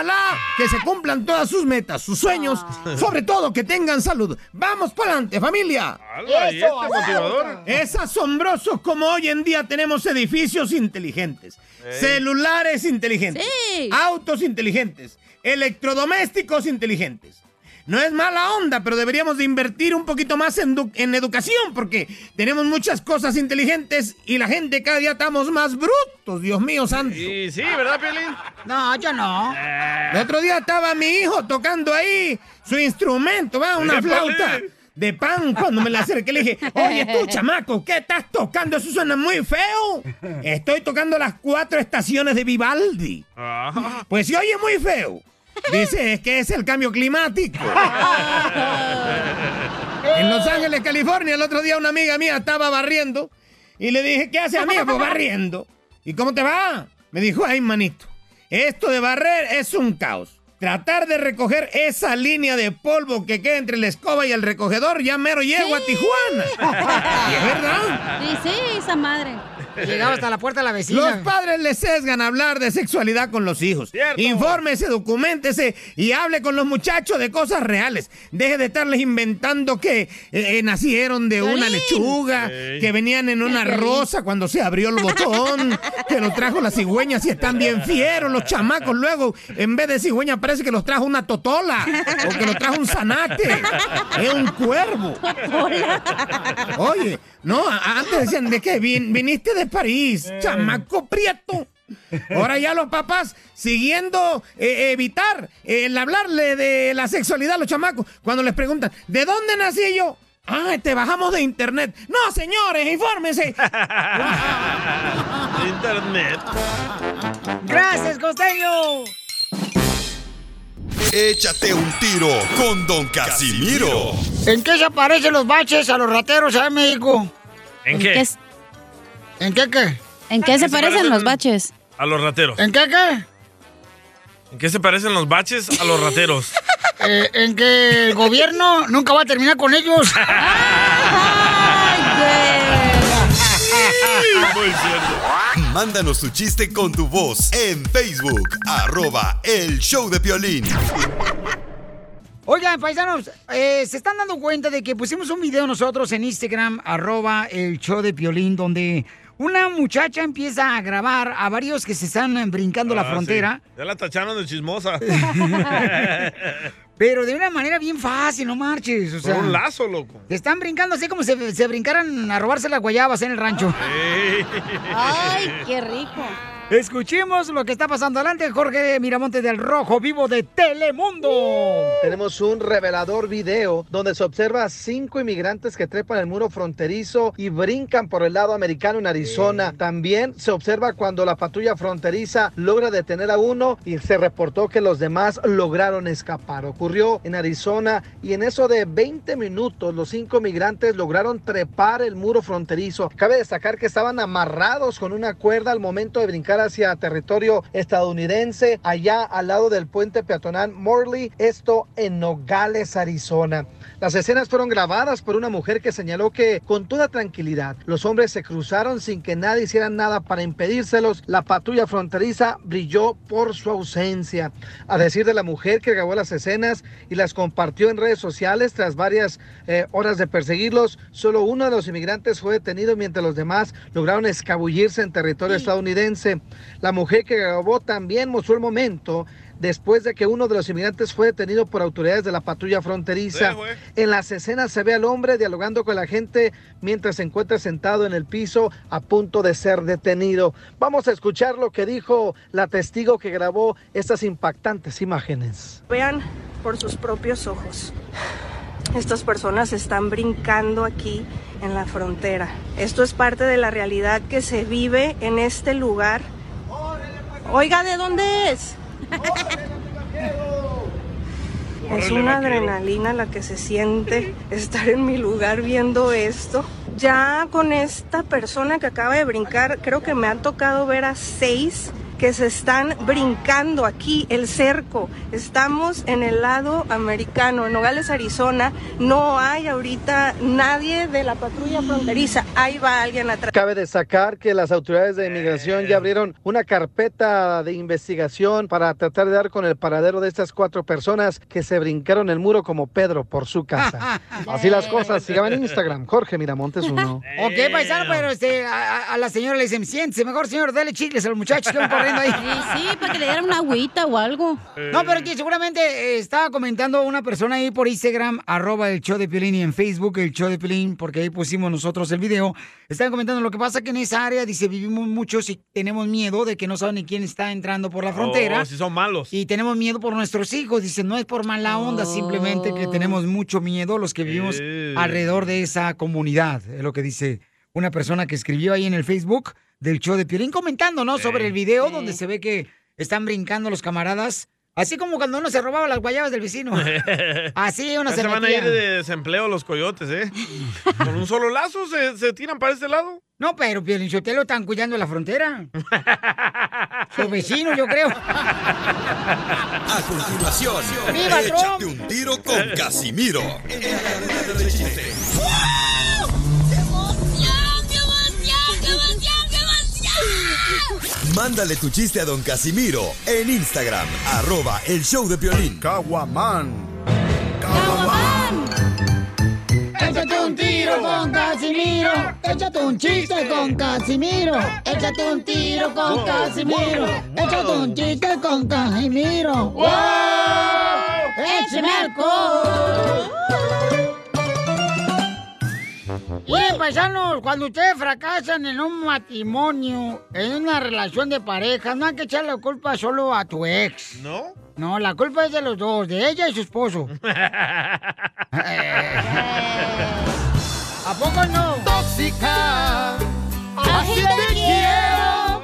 Ojalá que se cumplan todas sus metas, sus sueños, sobre todo que tengan salud. ¡Vamos para adelante, familia! ¡Hala, y este motivador! Es asombroso como hoy en día tenemos edificios inteligentes, celulares inteligentes, autos inteligentes, electrodomésticos inteligentes. No es mala onda, pero deberíamos de invertir un poquito más en, du- en educación porque tenemos muchas cosas inteligentes y la gente cada día estamos más brutos, Dios mío santo. Sí, sí, ¿verdad, Piolín? No, yo no. El otro día estaba mi hijo tocando ahí su instrumento, ¿va? Una flauta de pan. Cuando me la acerqué le dije, oye tú, chamaco, ¿qué estás tocando? Eso suena muy feo. Estoy tocando las cuatro estaciones de Vivaldi. Pues se oye muy feo. Dice, es que es el cambio climático. En Los Ángeles, California, el otro día una amiga mía estaba barriendo y le dije, ¿qué hace amiga? Pues barriendo. ¿Y cómo te va? Me dijo, ay, manito, esto de barrer es un caos. Tratar de recoger esa línea de polvo que queda entre la escoba y el recogedor, ya mero llego a Tijuana. Y es verdad. Sí, sí, esa madre. Llegaba hasta la puerta de la vecina. Los padres les sesgan hablar de sexualidad con los hijos. Infórmese, documentese y hable con los muchachos de cosas reales. Deje de estarles inventando que eh, eh, nacieron de una lechuga, Ey. que venían en una rosa cuando se abrió el botón, que lo trajo la cigüeña si están bien fieros los chamacos. Luego, en vez de cigüeña, parece que los trajo una totola o que los trajo un zanate. Es un cuervo. Oye, no, antes decían de que vin- viniste de París, chamaco prieto. Ahora ya los papás siguiendo eh, evitar eh, el hablarle de la sexualidad a los chamacos. Cuando les preguntan, ¿de dónde nací yo? Ah, te bajamos de internet. No, señores, infórmense. Internet. ¡Gracias, costeño! Échate un tiro con Don Casimiro. ¿En qué se parecen los baches a los rateros allá en México? ¿En qué? ¿En qué qué? ¿En qué se parecen los baches? A los rateros. ¿En qué qué? ¿En qué se parecen los baches a los rateros? Eh, en que el gobierno nunca va a terminar con ellos. Muy cierto. Mándanos tu chiste con tu voz en Facebook, arroba el show de Piolín. Oigan, paisanos, eh, se están dando cuenta de que pusimos un video nosotros en Instagram, arroba el show de Piolín, donde una muchacha empieza a grabar a varios que se están brincando la Ah, frontera. sí. Ya la tacharon de chismosa. Pero de una manera bien fácil, no marches. O sea, Por un lazo, loco. Te están brincando así como si se, se brincaran a robarse las guayabas en el rancho. Ay, qué rico. Escuchemos lo que está pasando. Adelante, Jorge Miramonte del Rojo, vivo de Telemundo. Tenemos un revelador video donde se observa a cinco inmigrantes que trepan el muro fronterizo y brincan por el lado americano en Arizona. También se observa cuando la patrulla fronteriza logra detener a uno y se reportó que los demás lograron escapar. Ocurrió en Arizona y en eso de 20 minutos los cinco migrantes lograron trepar el muro fronterizo. Cabe destacar que estaban amarrados con una cuerda al momento de brincar hacia territorio estadounidense, allá al lado del puente peatonal Morley, esto en Nogales, Arizona. Las escenas fueron grabadas por una mujer que señaló que con toda tranquilidad los hombres se cruzaron sin que nadie hiciera nada para impedírselos. La patrulla fronteriza brilló por su ausencia. A decir de la mujer que grabó las escenas y las compartió en redes sociales tras varias eh, horas de perseguirlos, solo uno de los inmigrantes fue detenido mientras los demás lograron escabullirse en territorio estadounidense. La mujer que grabó también mostró el momento después de que uno de los inmigrantes fue detenido por autoridades de la patrulla fronteriza. En las escenas se ve al hombre dialogando con la gente mientras se encuentra sentado en el piso a punto de ser detenido. Vamos a escuchar lo que dijo la testigo que grabó estas impactantes imágenes. Vean por sus propios ojos. Estas personas están brincando aquí en la frontera. Esto es parte de la realidad que se vive en este lugar. Oiga, ¿de dónde es? Es una adrenalina la que se siente estar en mi lugar viendo esto. Ya con esta persona que acaba de brincar, creo que me han tocado ver a seis que se están brincando aquí el cerco. Estamos en el lado americano, en Nogales, Arizona. No hay ahorita nadie de la patrulla fronteriza. Ahí va alguien atrás. Cabe destacar que las autoridades de inmigración ya abrieron una carpeta de investigación para tratar de dar con el paradero de estas cuatro personas que se brincaron el muro como Pedro por su casa. Así las cosas. Síganme en Instagram, Jorge Miramontes uno. Ok, paisano, pero este, a, a- la señora le dicen, siéntese mejor, señor, dale chicles a los muchachos que van corriendo ahí. Sí, sí, para que le dieran una agüita o algo. No, pero que seguramente eh, estaba comentando una persona ahí por Instagram, arroba el show de Piolín y en Facebook el show de Piolín, porque ahí pusimos nosotros el video. Estaban comentando lo que pasa que en esa área, dice, vivimos muchos y tenemos miedo de que no saben ni quién está entrando por la frontera. Oh, si son malos. Y tenemos miedo por nuestros hijos. Dice, no es por mala onda, simplemente que tenemos mucho miedo los que vivimos Eh. alrededor de esa comunidad. Es lo que dice una persona que escribió ahí en el Facebook del show de Piolín comentando, ¿no? Sobre el video donde se ve que están brincando los camaradas. Así como cuando uno se robaba las guayabas del vecino. Así uno se se van a ir de desempleo los coyotes, ¿eh? Con un solo lazo se, se tiran para este lado. No, pero Piolín Sotelo están cuidando la frontera. Sus vecinos, yo creo. A continuación, ¡Viva échate Trump! un tiro con Casimiro. Mándale tu chiste a don Casimiro en Instagram, arroba el show de Piolín. Caguaman. Échate un tiro con Casimiro. Échate un chiste con Casimiro. Échate un tiro con Casimiro. Échate un chiste con Casimiro. ¡Wow! ¡Échame alcohol! Y paisanos, cuando ustedes fracasan en un matrimonio, en una relación de pareja, no hay que echar la culpa solo a tu ex. ¿No? No, la culpa es de los dos, de ella y su esposo. ¿A poco no? Tóxica. Así te quiero.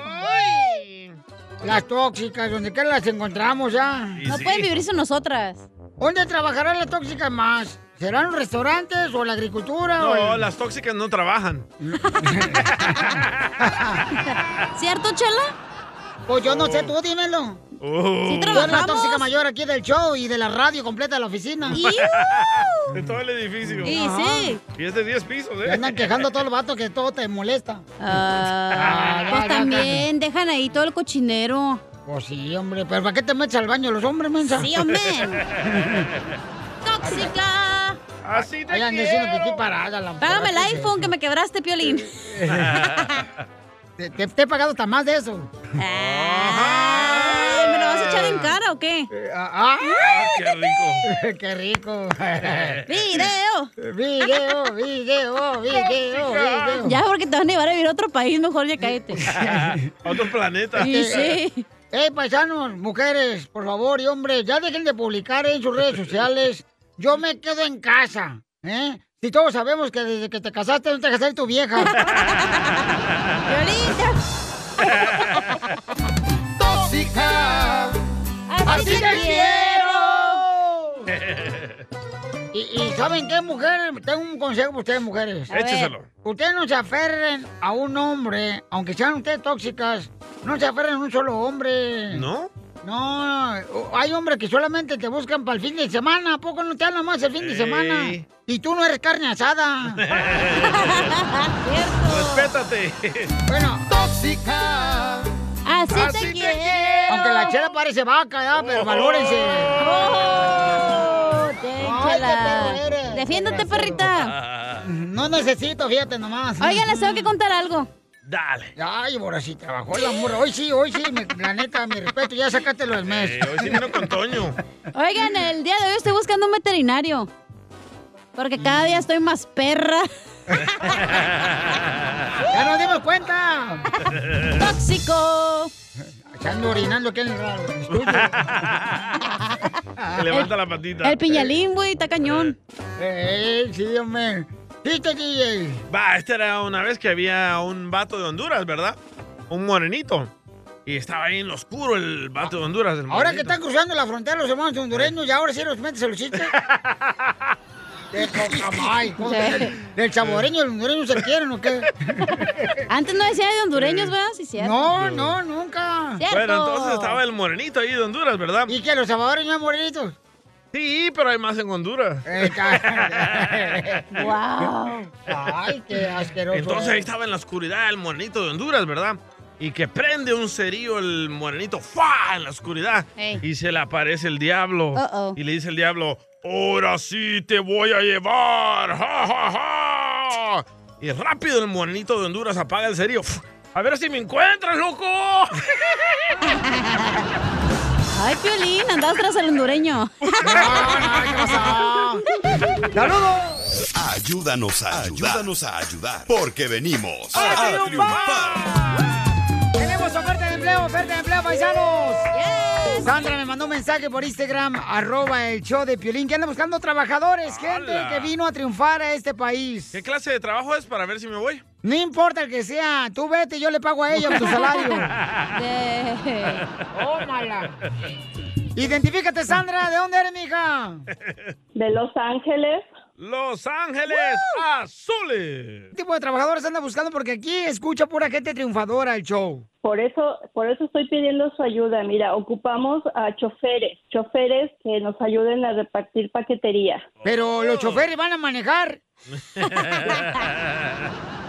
Las tóxicas, donde quiera las encontramos ya. No pueden vivir sin nosotras. ¿Dónde trabajarán las tóxicas más? ¿Serán los restaurantes o la agricultura? o No, el- las tóxicas no trabajan. ¿Cierto, Chela? Pues yo no sé, tú dímelo. Oh. Sí, Tú eres la tóxica mayor aquí del show y de la radio completa de la oficina. De todo el edificio. Y sí. Y es de 10 pisos, Y ¿eh? andan quejando a todos los vatos que todo te molesta. Ah, ya, pues ya, también dejan ahí todo el cochinero. Pues sí, hombre, pero ¿para qué te metes al baño los hombres, mensa? Sí, hombre. ¡Tóxica! Así te andan haciendo pipí parada. la Págame el iPhone que me quebraste, Piolín. Te, te- te he pagado hasta más de eso. Ay, ¿Me lo vas a echar en cara o qué? ¡Ah! ¡Qué rico! ¡Qué rico! ¡Video! ¡Video, video, video, video! Ya, porque te van a llevar a vivir a otro país, mejor ya cállate. A otro planeta. Sí, sí. Eh, paisanos, mujeres, por favor, y hombres, ya dejen de publicar en sus redes sociales. Yo me quedo en casa, ¿eh? Si todos sabemos que desde que te casaste no te dejas ser tu vieja. ¡Tóxica! ¡Así te quiero! Y, y ¿saben qué, mujeres? Tengo un consejo para ustedes, mujeres. A ver. Écheselo. Ustedes no se aferren a un hombre, aunque sean ustedes tóxicas, no se aferren a un solo hombre. ¿No? No, hay hombres que solamente te buscan para el fin de semana. ¿A poco no te hablan más el fin de Ey. semana? Y tú no eres carne asada. Respétate. Bueno, tóxica. Así, Así te te quiero. Aunque la chela parece vaca, ¿ya? Pero valórense. Oh, Ay, qué perro eres. Defiéndete, perrita. No necesito, fíjate nomás. Oigan, les tengo que contar algo. Dale. Ay, ahora sí trabajó la morra. Hoy sí, hoy sí, me- la neta, mi respeto, ya sácatelo del mes. Eh, hoy sí vino con Toño. Oigan, el día de hoy estoy buscando un veterinario. Porque cada día estoy más perra. ¡Ya nos dimos cuenta! ¡Tóxico! Se ando orinando aquí en el estudio. Se levanta la patita. El piñalín, güey, está cañón. Eh, sí, hombre. ¿Viste, DJ? Va, esta era una vez que había un vato de Honduras, ¿verdad? Un morenito. Y estaba ahí en lo oscuro el vato de Honduras. el Ahora que están cruzando la frontera los hermanos hondureños y ahora sí los metes a los chistes. De poca madre, ¿cómo que ¿Del saboreño y el hondureño se quieren o qué? Antes no decía de hondureños, ¿verdad? Sí, cierto. No, no, nunca. Bueno, entonces estaba el morenito ahí de Honduras, ¿verdad? ¿Y que los salvadoreños no morenitos? Sí, pero hay más en Honduras. Wow. Ay, qué asqueroso. Entonces ahí estaba en la oscuridad el morenito de Honduras, ¿verdad? Y que prende un cerillo el morenito ¡fua! en la oscuridad. Ey. Y se le aparece el diablo. Uh-oh. Y le dice el diablo, ahora sí te voy a llevar. ¡Ja, ja, ja! Y rápido el morenito de Honduras apaga el cerillo. ¡Fu! A ver si me encuentras, loco. Ay, Piolín, andabas tras el hondureño. ¡Saludos! Ayúdanos a ayudar. Ayúdanos a ayudar. Porque venimos ¡A a, triunfar! triunfar. Tenemos oferta de empleo, oferta de empleo, paisanos. Sandra me mandó un mensaje por Instagram, arroba el show de Piolín, que anda buscando trabajadores, gente ¡Hala! que vino a triunfar a este país. ¿Qué clase de trabajo es para ver si me voy? No importa el que sea, tú vete, yo le pago a ella tu salario. Tómala. Identifícate, Sandra, ¿de dónde eres, mija? De Los Ángeles. Los Ángeles Azules. ¿Qué tipo de trabajadores anda buscando? Porque aquí escucha pura gente triunfadora el show. Por eso, por eso estoy pidiendo su ayuda. Mira, ocupamos a choferes, choferes que nos ayuden a repartir paquetería. Pero los choferes van a manejar.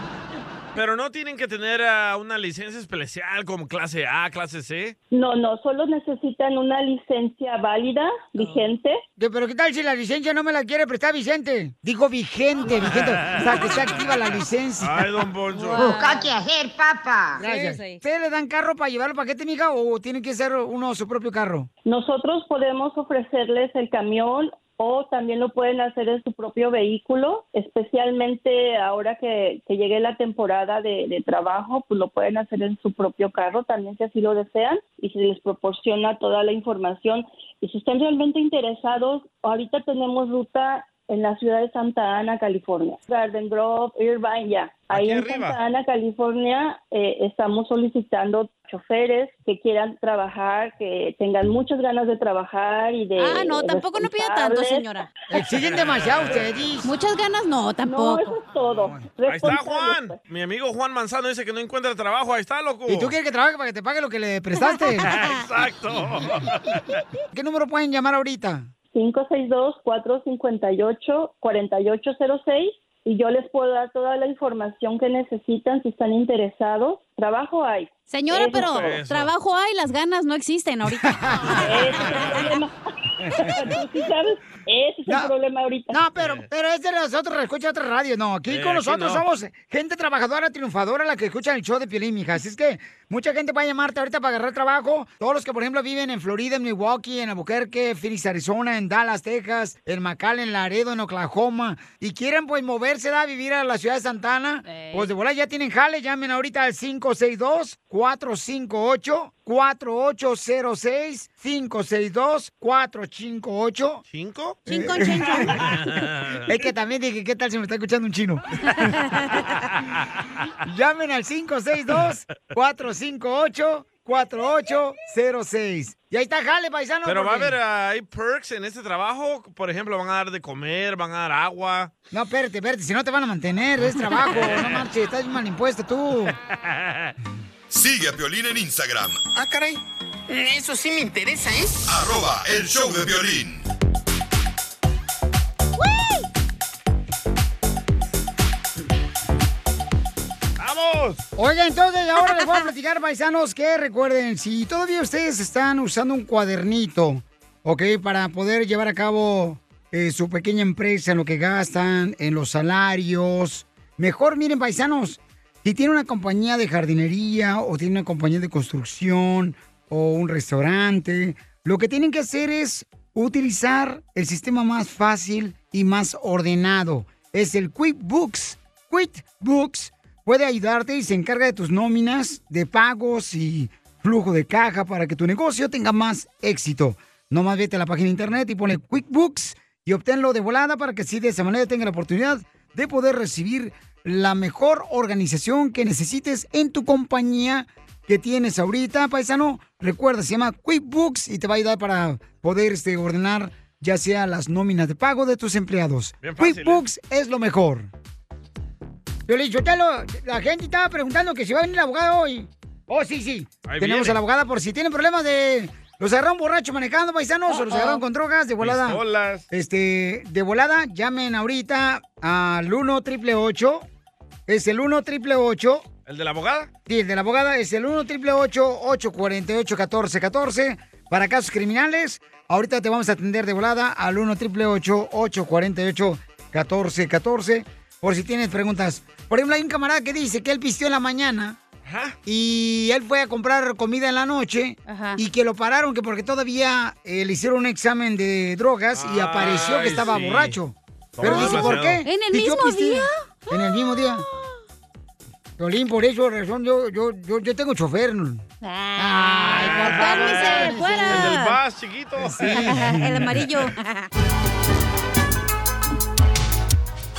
Pero no tienen que tener ah, una licencia especial como clase A, clase C. No, no, solo necesitan una licencia válida, vigente. ¿Qué- ¿Pero qué tal si la licencia no me la quiere prestar Vicente? Digo vigente, vigente. O sea, que está activa la licencia. Ay, don Poncho. Busca qué hacer, papá. Gracias. ¿Ustedes le dan carro para llevar el paquete, mija, o tiene que ser uno su propio carro? Nosotros podemos ofrecerles el camión o también lo pueden hacer en su propio vehículo, especialmente ahora que, que llegue la temporada de, de trabajo, pues lo pueden hacer en su propio carro también si así lo desean y se les proporciona toda la información. Y si están realmente interesados, ahorita tenemos ruta en la ciudad de Santa Ana, California. Garden Grove, Irvine, ya. Ahí en arriba. Santa Ana, California, eh, estamos solicitando choferes que quieran trabajar, que tengan muchas ganas de trabajar y de... Ah, no, tampoco no pida tanto, señora. Exigen demasiado ustedes. Muchas ganas, no, No, tampoco. eso es todo. Ahí está Juan. Mi amigo Juan Manzano dice que no encuentra trabajo. Ahí está, loco. ¿Y tú quieres que trabaje para que te pague lo que le prestaste? Exacto. ¿Qué número pueden llamar ahorita? 562-458-4806 y yo les puedo dar toda la información que necesitan si están interesados. Trabajo hay. Señora, Eso pero trabajo hay, las ganas no existen ahorita. Ese es el problema. Tú sí sabes, ese es el problema ahorita. No, pero, pero es de nosotros, escucha otra radio. No, aquí Eh, con aquí nosotros no. somos gente trabajadora, triunfadora, la que escucha el show de Piolín, mija. Así es que mucha gente va a llamarte ahorita para agarrar trabajo. Todos los que, por ejemplo, viven en Florida, en Milwaukee, en Albuquerque, Phoenix, Arizona, en Dallas, Texas, en McAllen, Laredo, en Oklahoma, y quieren, pues, moverse a vivir a la ciudad de Santana, pues de volar ya tienen jale. Llamen ahorita al 562-458. 4806 562 458 ¿Cinco? Cinco, cinco. Es que también dije, ¿qué tal si me está escuchando un chino? Llamen al 562-458-4806. Y ahí está Jale, paisano. Pero va a haber ah, hay perks en este trabajo. Por ejemplo, van a dar de comer, van a dar agua. No, espérate, espérate, si no te van a mantener, es trabajo. No marches, estás mal impuesto tú. Sigue a Piolín en Instagram, Ah, caray. Eso sí me interesa, ¿eh? arroba el show de violín. ¡Vamos! Oiga, entonces ahora les voy a platicar, paisanos, que recuerden, si todavía ustedes están usando un cuadernito, ¿ok? Para poder llevar a cabo eh, su pequeña empresa, en lo que gastan, en los salarios. Mejor, miren, paisanos, si tiene una compañía de jardinería o tiene una compañía de construcción o un restaurante, lo que tienen que hacer es utilizar el sistema más fácil y más ordenado. Es el QuickBooks. QuickBooks puede ayudarte y se encarga de tus nóminas, de pagos y flujo de caja para que tu negocio tenga más éxito. No más vete a la página de internet y ponle QuickBooks y obténlo de volada para que así de esa manera tenga la oportunidad de poder recibir la mejor organización que necesites en tu compañía que tienes ahorita, paisano. Recuerda, se llama QuickBooks y te va a ayudar para poder este, ordenar ya sea las nóminas de pago de tus empleados. Bien fácil, QuickBooks es lo mejor. Yo le dije, la gente estaba preguntando que si va a venir el abogado hoy. Oh, sí, sí. Ahí Tenemos viene. a la abogada por si tienen problemas de... Los agarraron borrachos manejando, paisanos, o los agarraron con drogas de volada. Pistolas. Este, de volada, llamen ahorita al 1 888 Es el 1 888 ¿El de la abogada? Sí, el de la abogada es el 1 888 848 1414 para casos criminales. Ahorita te vamos a atender de volada al 1 888 848 1414 por si tienes preguntas. Por ejemplo, hay un camarada que dice que él pisteó en la mañana y él fue a comprar comida en la noche y que lo pararon que porque todavía eh, le hicieron un examen de drogas y apareció que Ay, estaba sí. borracho. Pero dice, ¿por qué? ¿En el mismo pisteé". día? En el mismo día. Violín, por eso razón, yo, yo, yo, yo tengo chofer. Ay, por cálmese, fuera. El del bus, chiquito. El amarillo.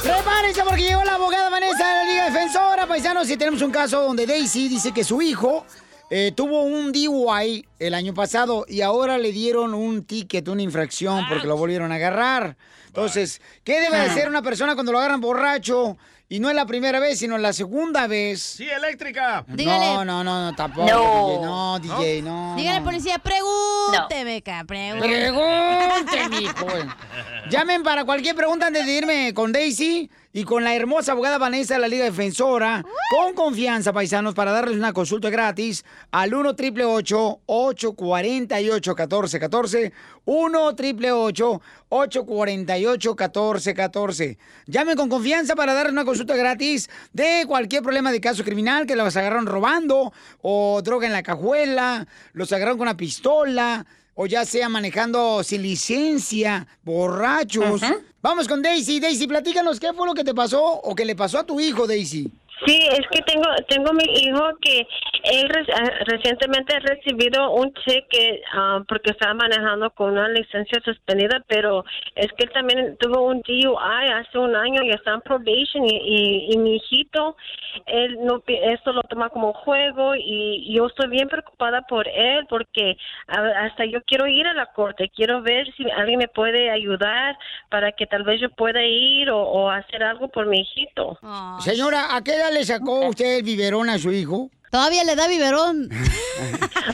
Prepárense porque llegó la abogada Vanessa de la Liga Defensora, paisanos, y tenemos un caso donde Daisy dice que su hijo eh, tuvo un DUI el año pasado y ahora le dieron un ticket, una infracción porque lo volvieron a agarrar. Entonces, ¿qué debe de hacer una persona cuando lo agarran borracho? Y no es la primera vez, sino la segunda vez. Sí, eléctrica. No, no, no, no, tampoco. No. DJ, no, DJ, no. Dígale, no. policía, pregúnteme, ca, pregúnteme. Pregunte, mijo. Llamen para cualquier pregunta antes de irme con Daisy y con la hermosa abogada Vanessa de la Liga Defensora. Con confianza, paisanos, para darles una consulta gratis al 1 888 848 1414 1 888 848 1414 Llamen con confianza para darles una consulta gratis de cualquier problema de caso criminal que los agarraron robando o droga en la cajuela, los agarraron con una pistola o ya sea manejando sin licencia, borrachos. Vamos con Daisy. Daisy, platícanos qué fue lo que te pasó o que le pasó a tu hijo, Daisy. Sí, es que tengo tengo mi hijo que él ah, recientemente ha recibido un cheque ah, porque estaba manejando con una licencia suspendida, pero es que él también tuvo un DUI hace un año y está en probation y, y, y mi hijito, él no pi- esto lo toma como juego y yo estoy bien preocupada por él porque a- hasta yo quiero ir a la corte, quiero ver si alguien me puede ayudar para que tal vez yo pueda ir o, o hacer algo por mi hijito. Señora, ¿a qué edad le sacó usted el biberón a su hijo? Todavía le da biberón.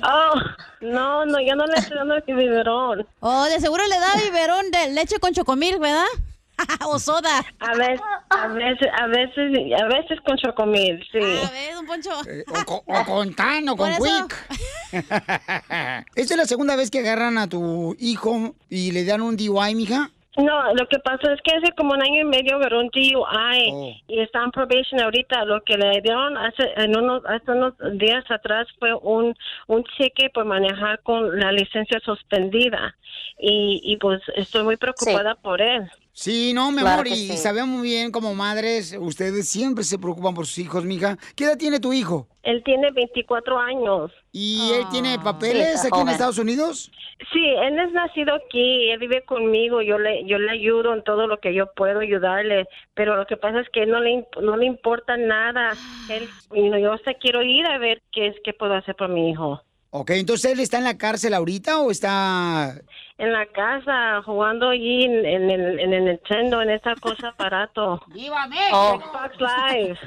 Oh, no, no, yo no le estoy dando el biberón. Oh, de seguro le da biberón de leche con chocomil, ¿verdad? o soda. A veces, a veces, a veces, a veces con chocomil, sí. A ver, don Poncho. O con, o con tan o con quick. ¿Esta es la segunda vez que agarran a tu hijo y le dan un DUI, mija? No, lo que pasó es que hace como un año y medio agarró un DUI y está en probation ahorita. Lo que le dieron hace, en unos, hace unos días atrás fue un, un cheque por manejar con la licencia suspendida. Y, y pues estoy muy preocupada por él. Sí, no, mi Claro amor, y sí. sabemos muy bien como madres, ustedes siempre se preocupan por sus hijos, mija. ¿Qué edad tiene tu hijo? Él tiene 24 años. ¿Y él tiene papeles aquí en Estados Unidos? Sí, él es nacido aquí, él vive conmigo, yo le yo le ayudo en todo lo que yo puedo ayudarle, pero lo que pasa es que él no le no le importa nada. Él, yo hasta quiero ir a ver qué es qué puedo hacer por mi hijo. Ok, entonces él está en la cárcel ahorita o está... En la casa, jugando allí en, en el, en el Nintendo, en esa cosa aparato. ¡Viva Xbox Live.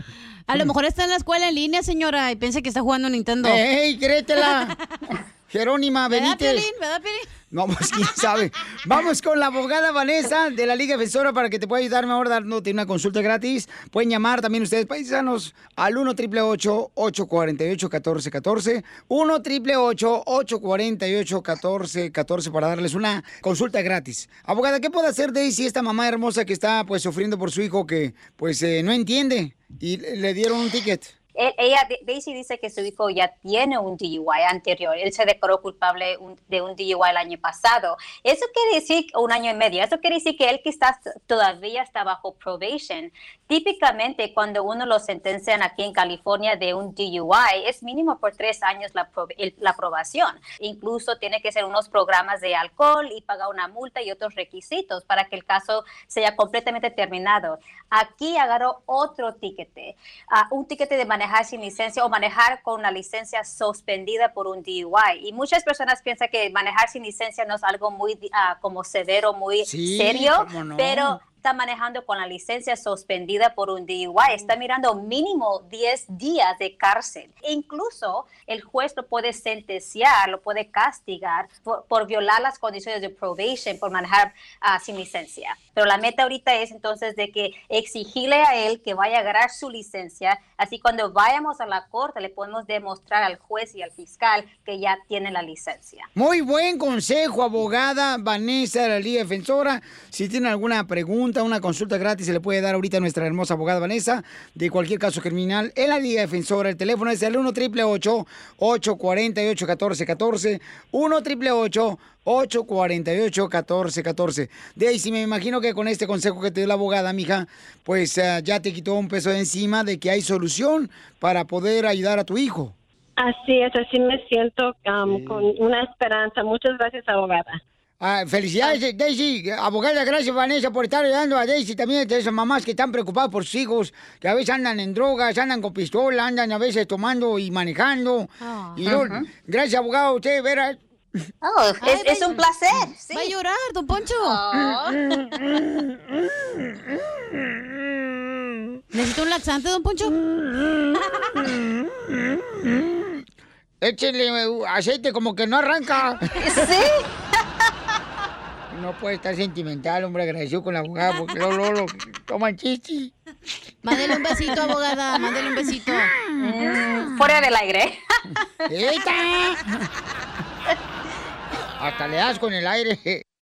A lo mejor está en la escuela en línea, señora, y piensa que está jugando Nintendo. ¡Ey, créetela! Jerónima ¿Verdad, Benítez. Piolín? ¿Verdad, Piolín? No, pues quién sabe. Vamos con la abogada Vanessa de la Liga Defensora para que te pueda ayudar mejor dándote una consulta gratis. Pueden llamar también ustedes, paisanos, al 1 888 848 1414 1 888 848 1414 para darles una consulta gratis. Abogada, ¿qué puede hacer Daisy, esta mamá hermosa que está pues sufriendo por su hijo que pues eh, no entiende y le dieron un ticket? Él- ella, Daisy dice que su hijo ya tiene un DUI anterior. Él se declaró culpable un- de un DUI el año pasado. Eso quiere decir, un año y medio, eso quiere decir que él quizás todavía está bajo probation. Típicamente cuando uno lo sentencian aquí en California de un DUI, es mínimo por tres años la, pro- el- la aprobación. Incluso tiene que ser unos programas de alcohol y pagar una multa y otros requisitos para que el caso sea completamente terminado. Aquí agarró otro tiquete, ah, un tiquete de manejar manejar sin licencia o manejar con una licencia suspendida por un DUI. Y muchas personas piensan que manejar sin licencia no es algo muy como severo, muy Sí, serio, no. pero está manejando con la licencia suspendida por un DUI, está mirando mínimo 10 días de cárcel. E incluso el juez lo puede sentenciar, lo puede castigar por, por violar las condiciones de probation, por manejar ah, sin licencia. Pero la meta ahorita es entonces de que exigirle a él que vaya a agarrar su licencia, así cuando vayamos a la corte le podemos demostrar al juez y al fiscal que ya tiene la licencia. Muy buen consejo, abogada Vanessa de la Liga Defensora. Si tiene alguna pregunta, una consulta gratis, se le puede dar ahorita a nuestra hermosa abogada Vanessa de cualquier caso criminal en la Liga Defensora. El teléfono es el 1 888 848 1414 1 888 848 1414 Daisy, me imagino que con este consejo que te dio la abogada, mija, pues eh, ya te quitó un peso de encima de que hay solución para poder ayudar a tu hijo. Así es, así me siento um, con una esperanza. Muchas gracias, abogada. Ah, felicidades, Daisy. Abogada, gracias, Vanessa, por estar ayudando a Daisy también, de esas mamás que están preocupadas por sus hijos, que a veces andan en drogas, andan con pistola, andan a veces tomando y manejando. y Ajá. gracias, abogado, usted, verá. Oh, es, es un placer. sí. Va a llorar, don Poncho. ¿Necesita un laxante, don Poncho? Échele uh, aceite como que no arranca. Sí. No puede estar sentimental, hombre, agradecido con la abogada, porque luego, luego lo toman chichi. Mándele un besito, abogada, mándele un besito. Fuera del aire. ¡Eita! Hasta le das con el aire.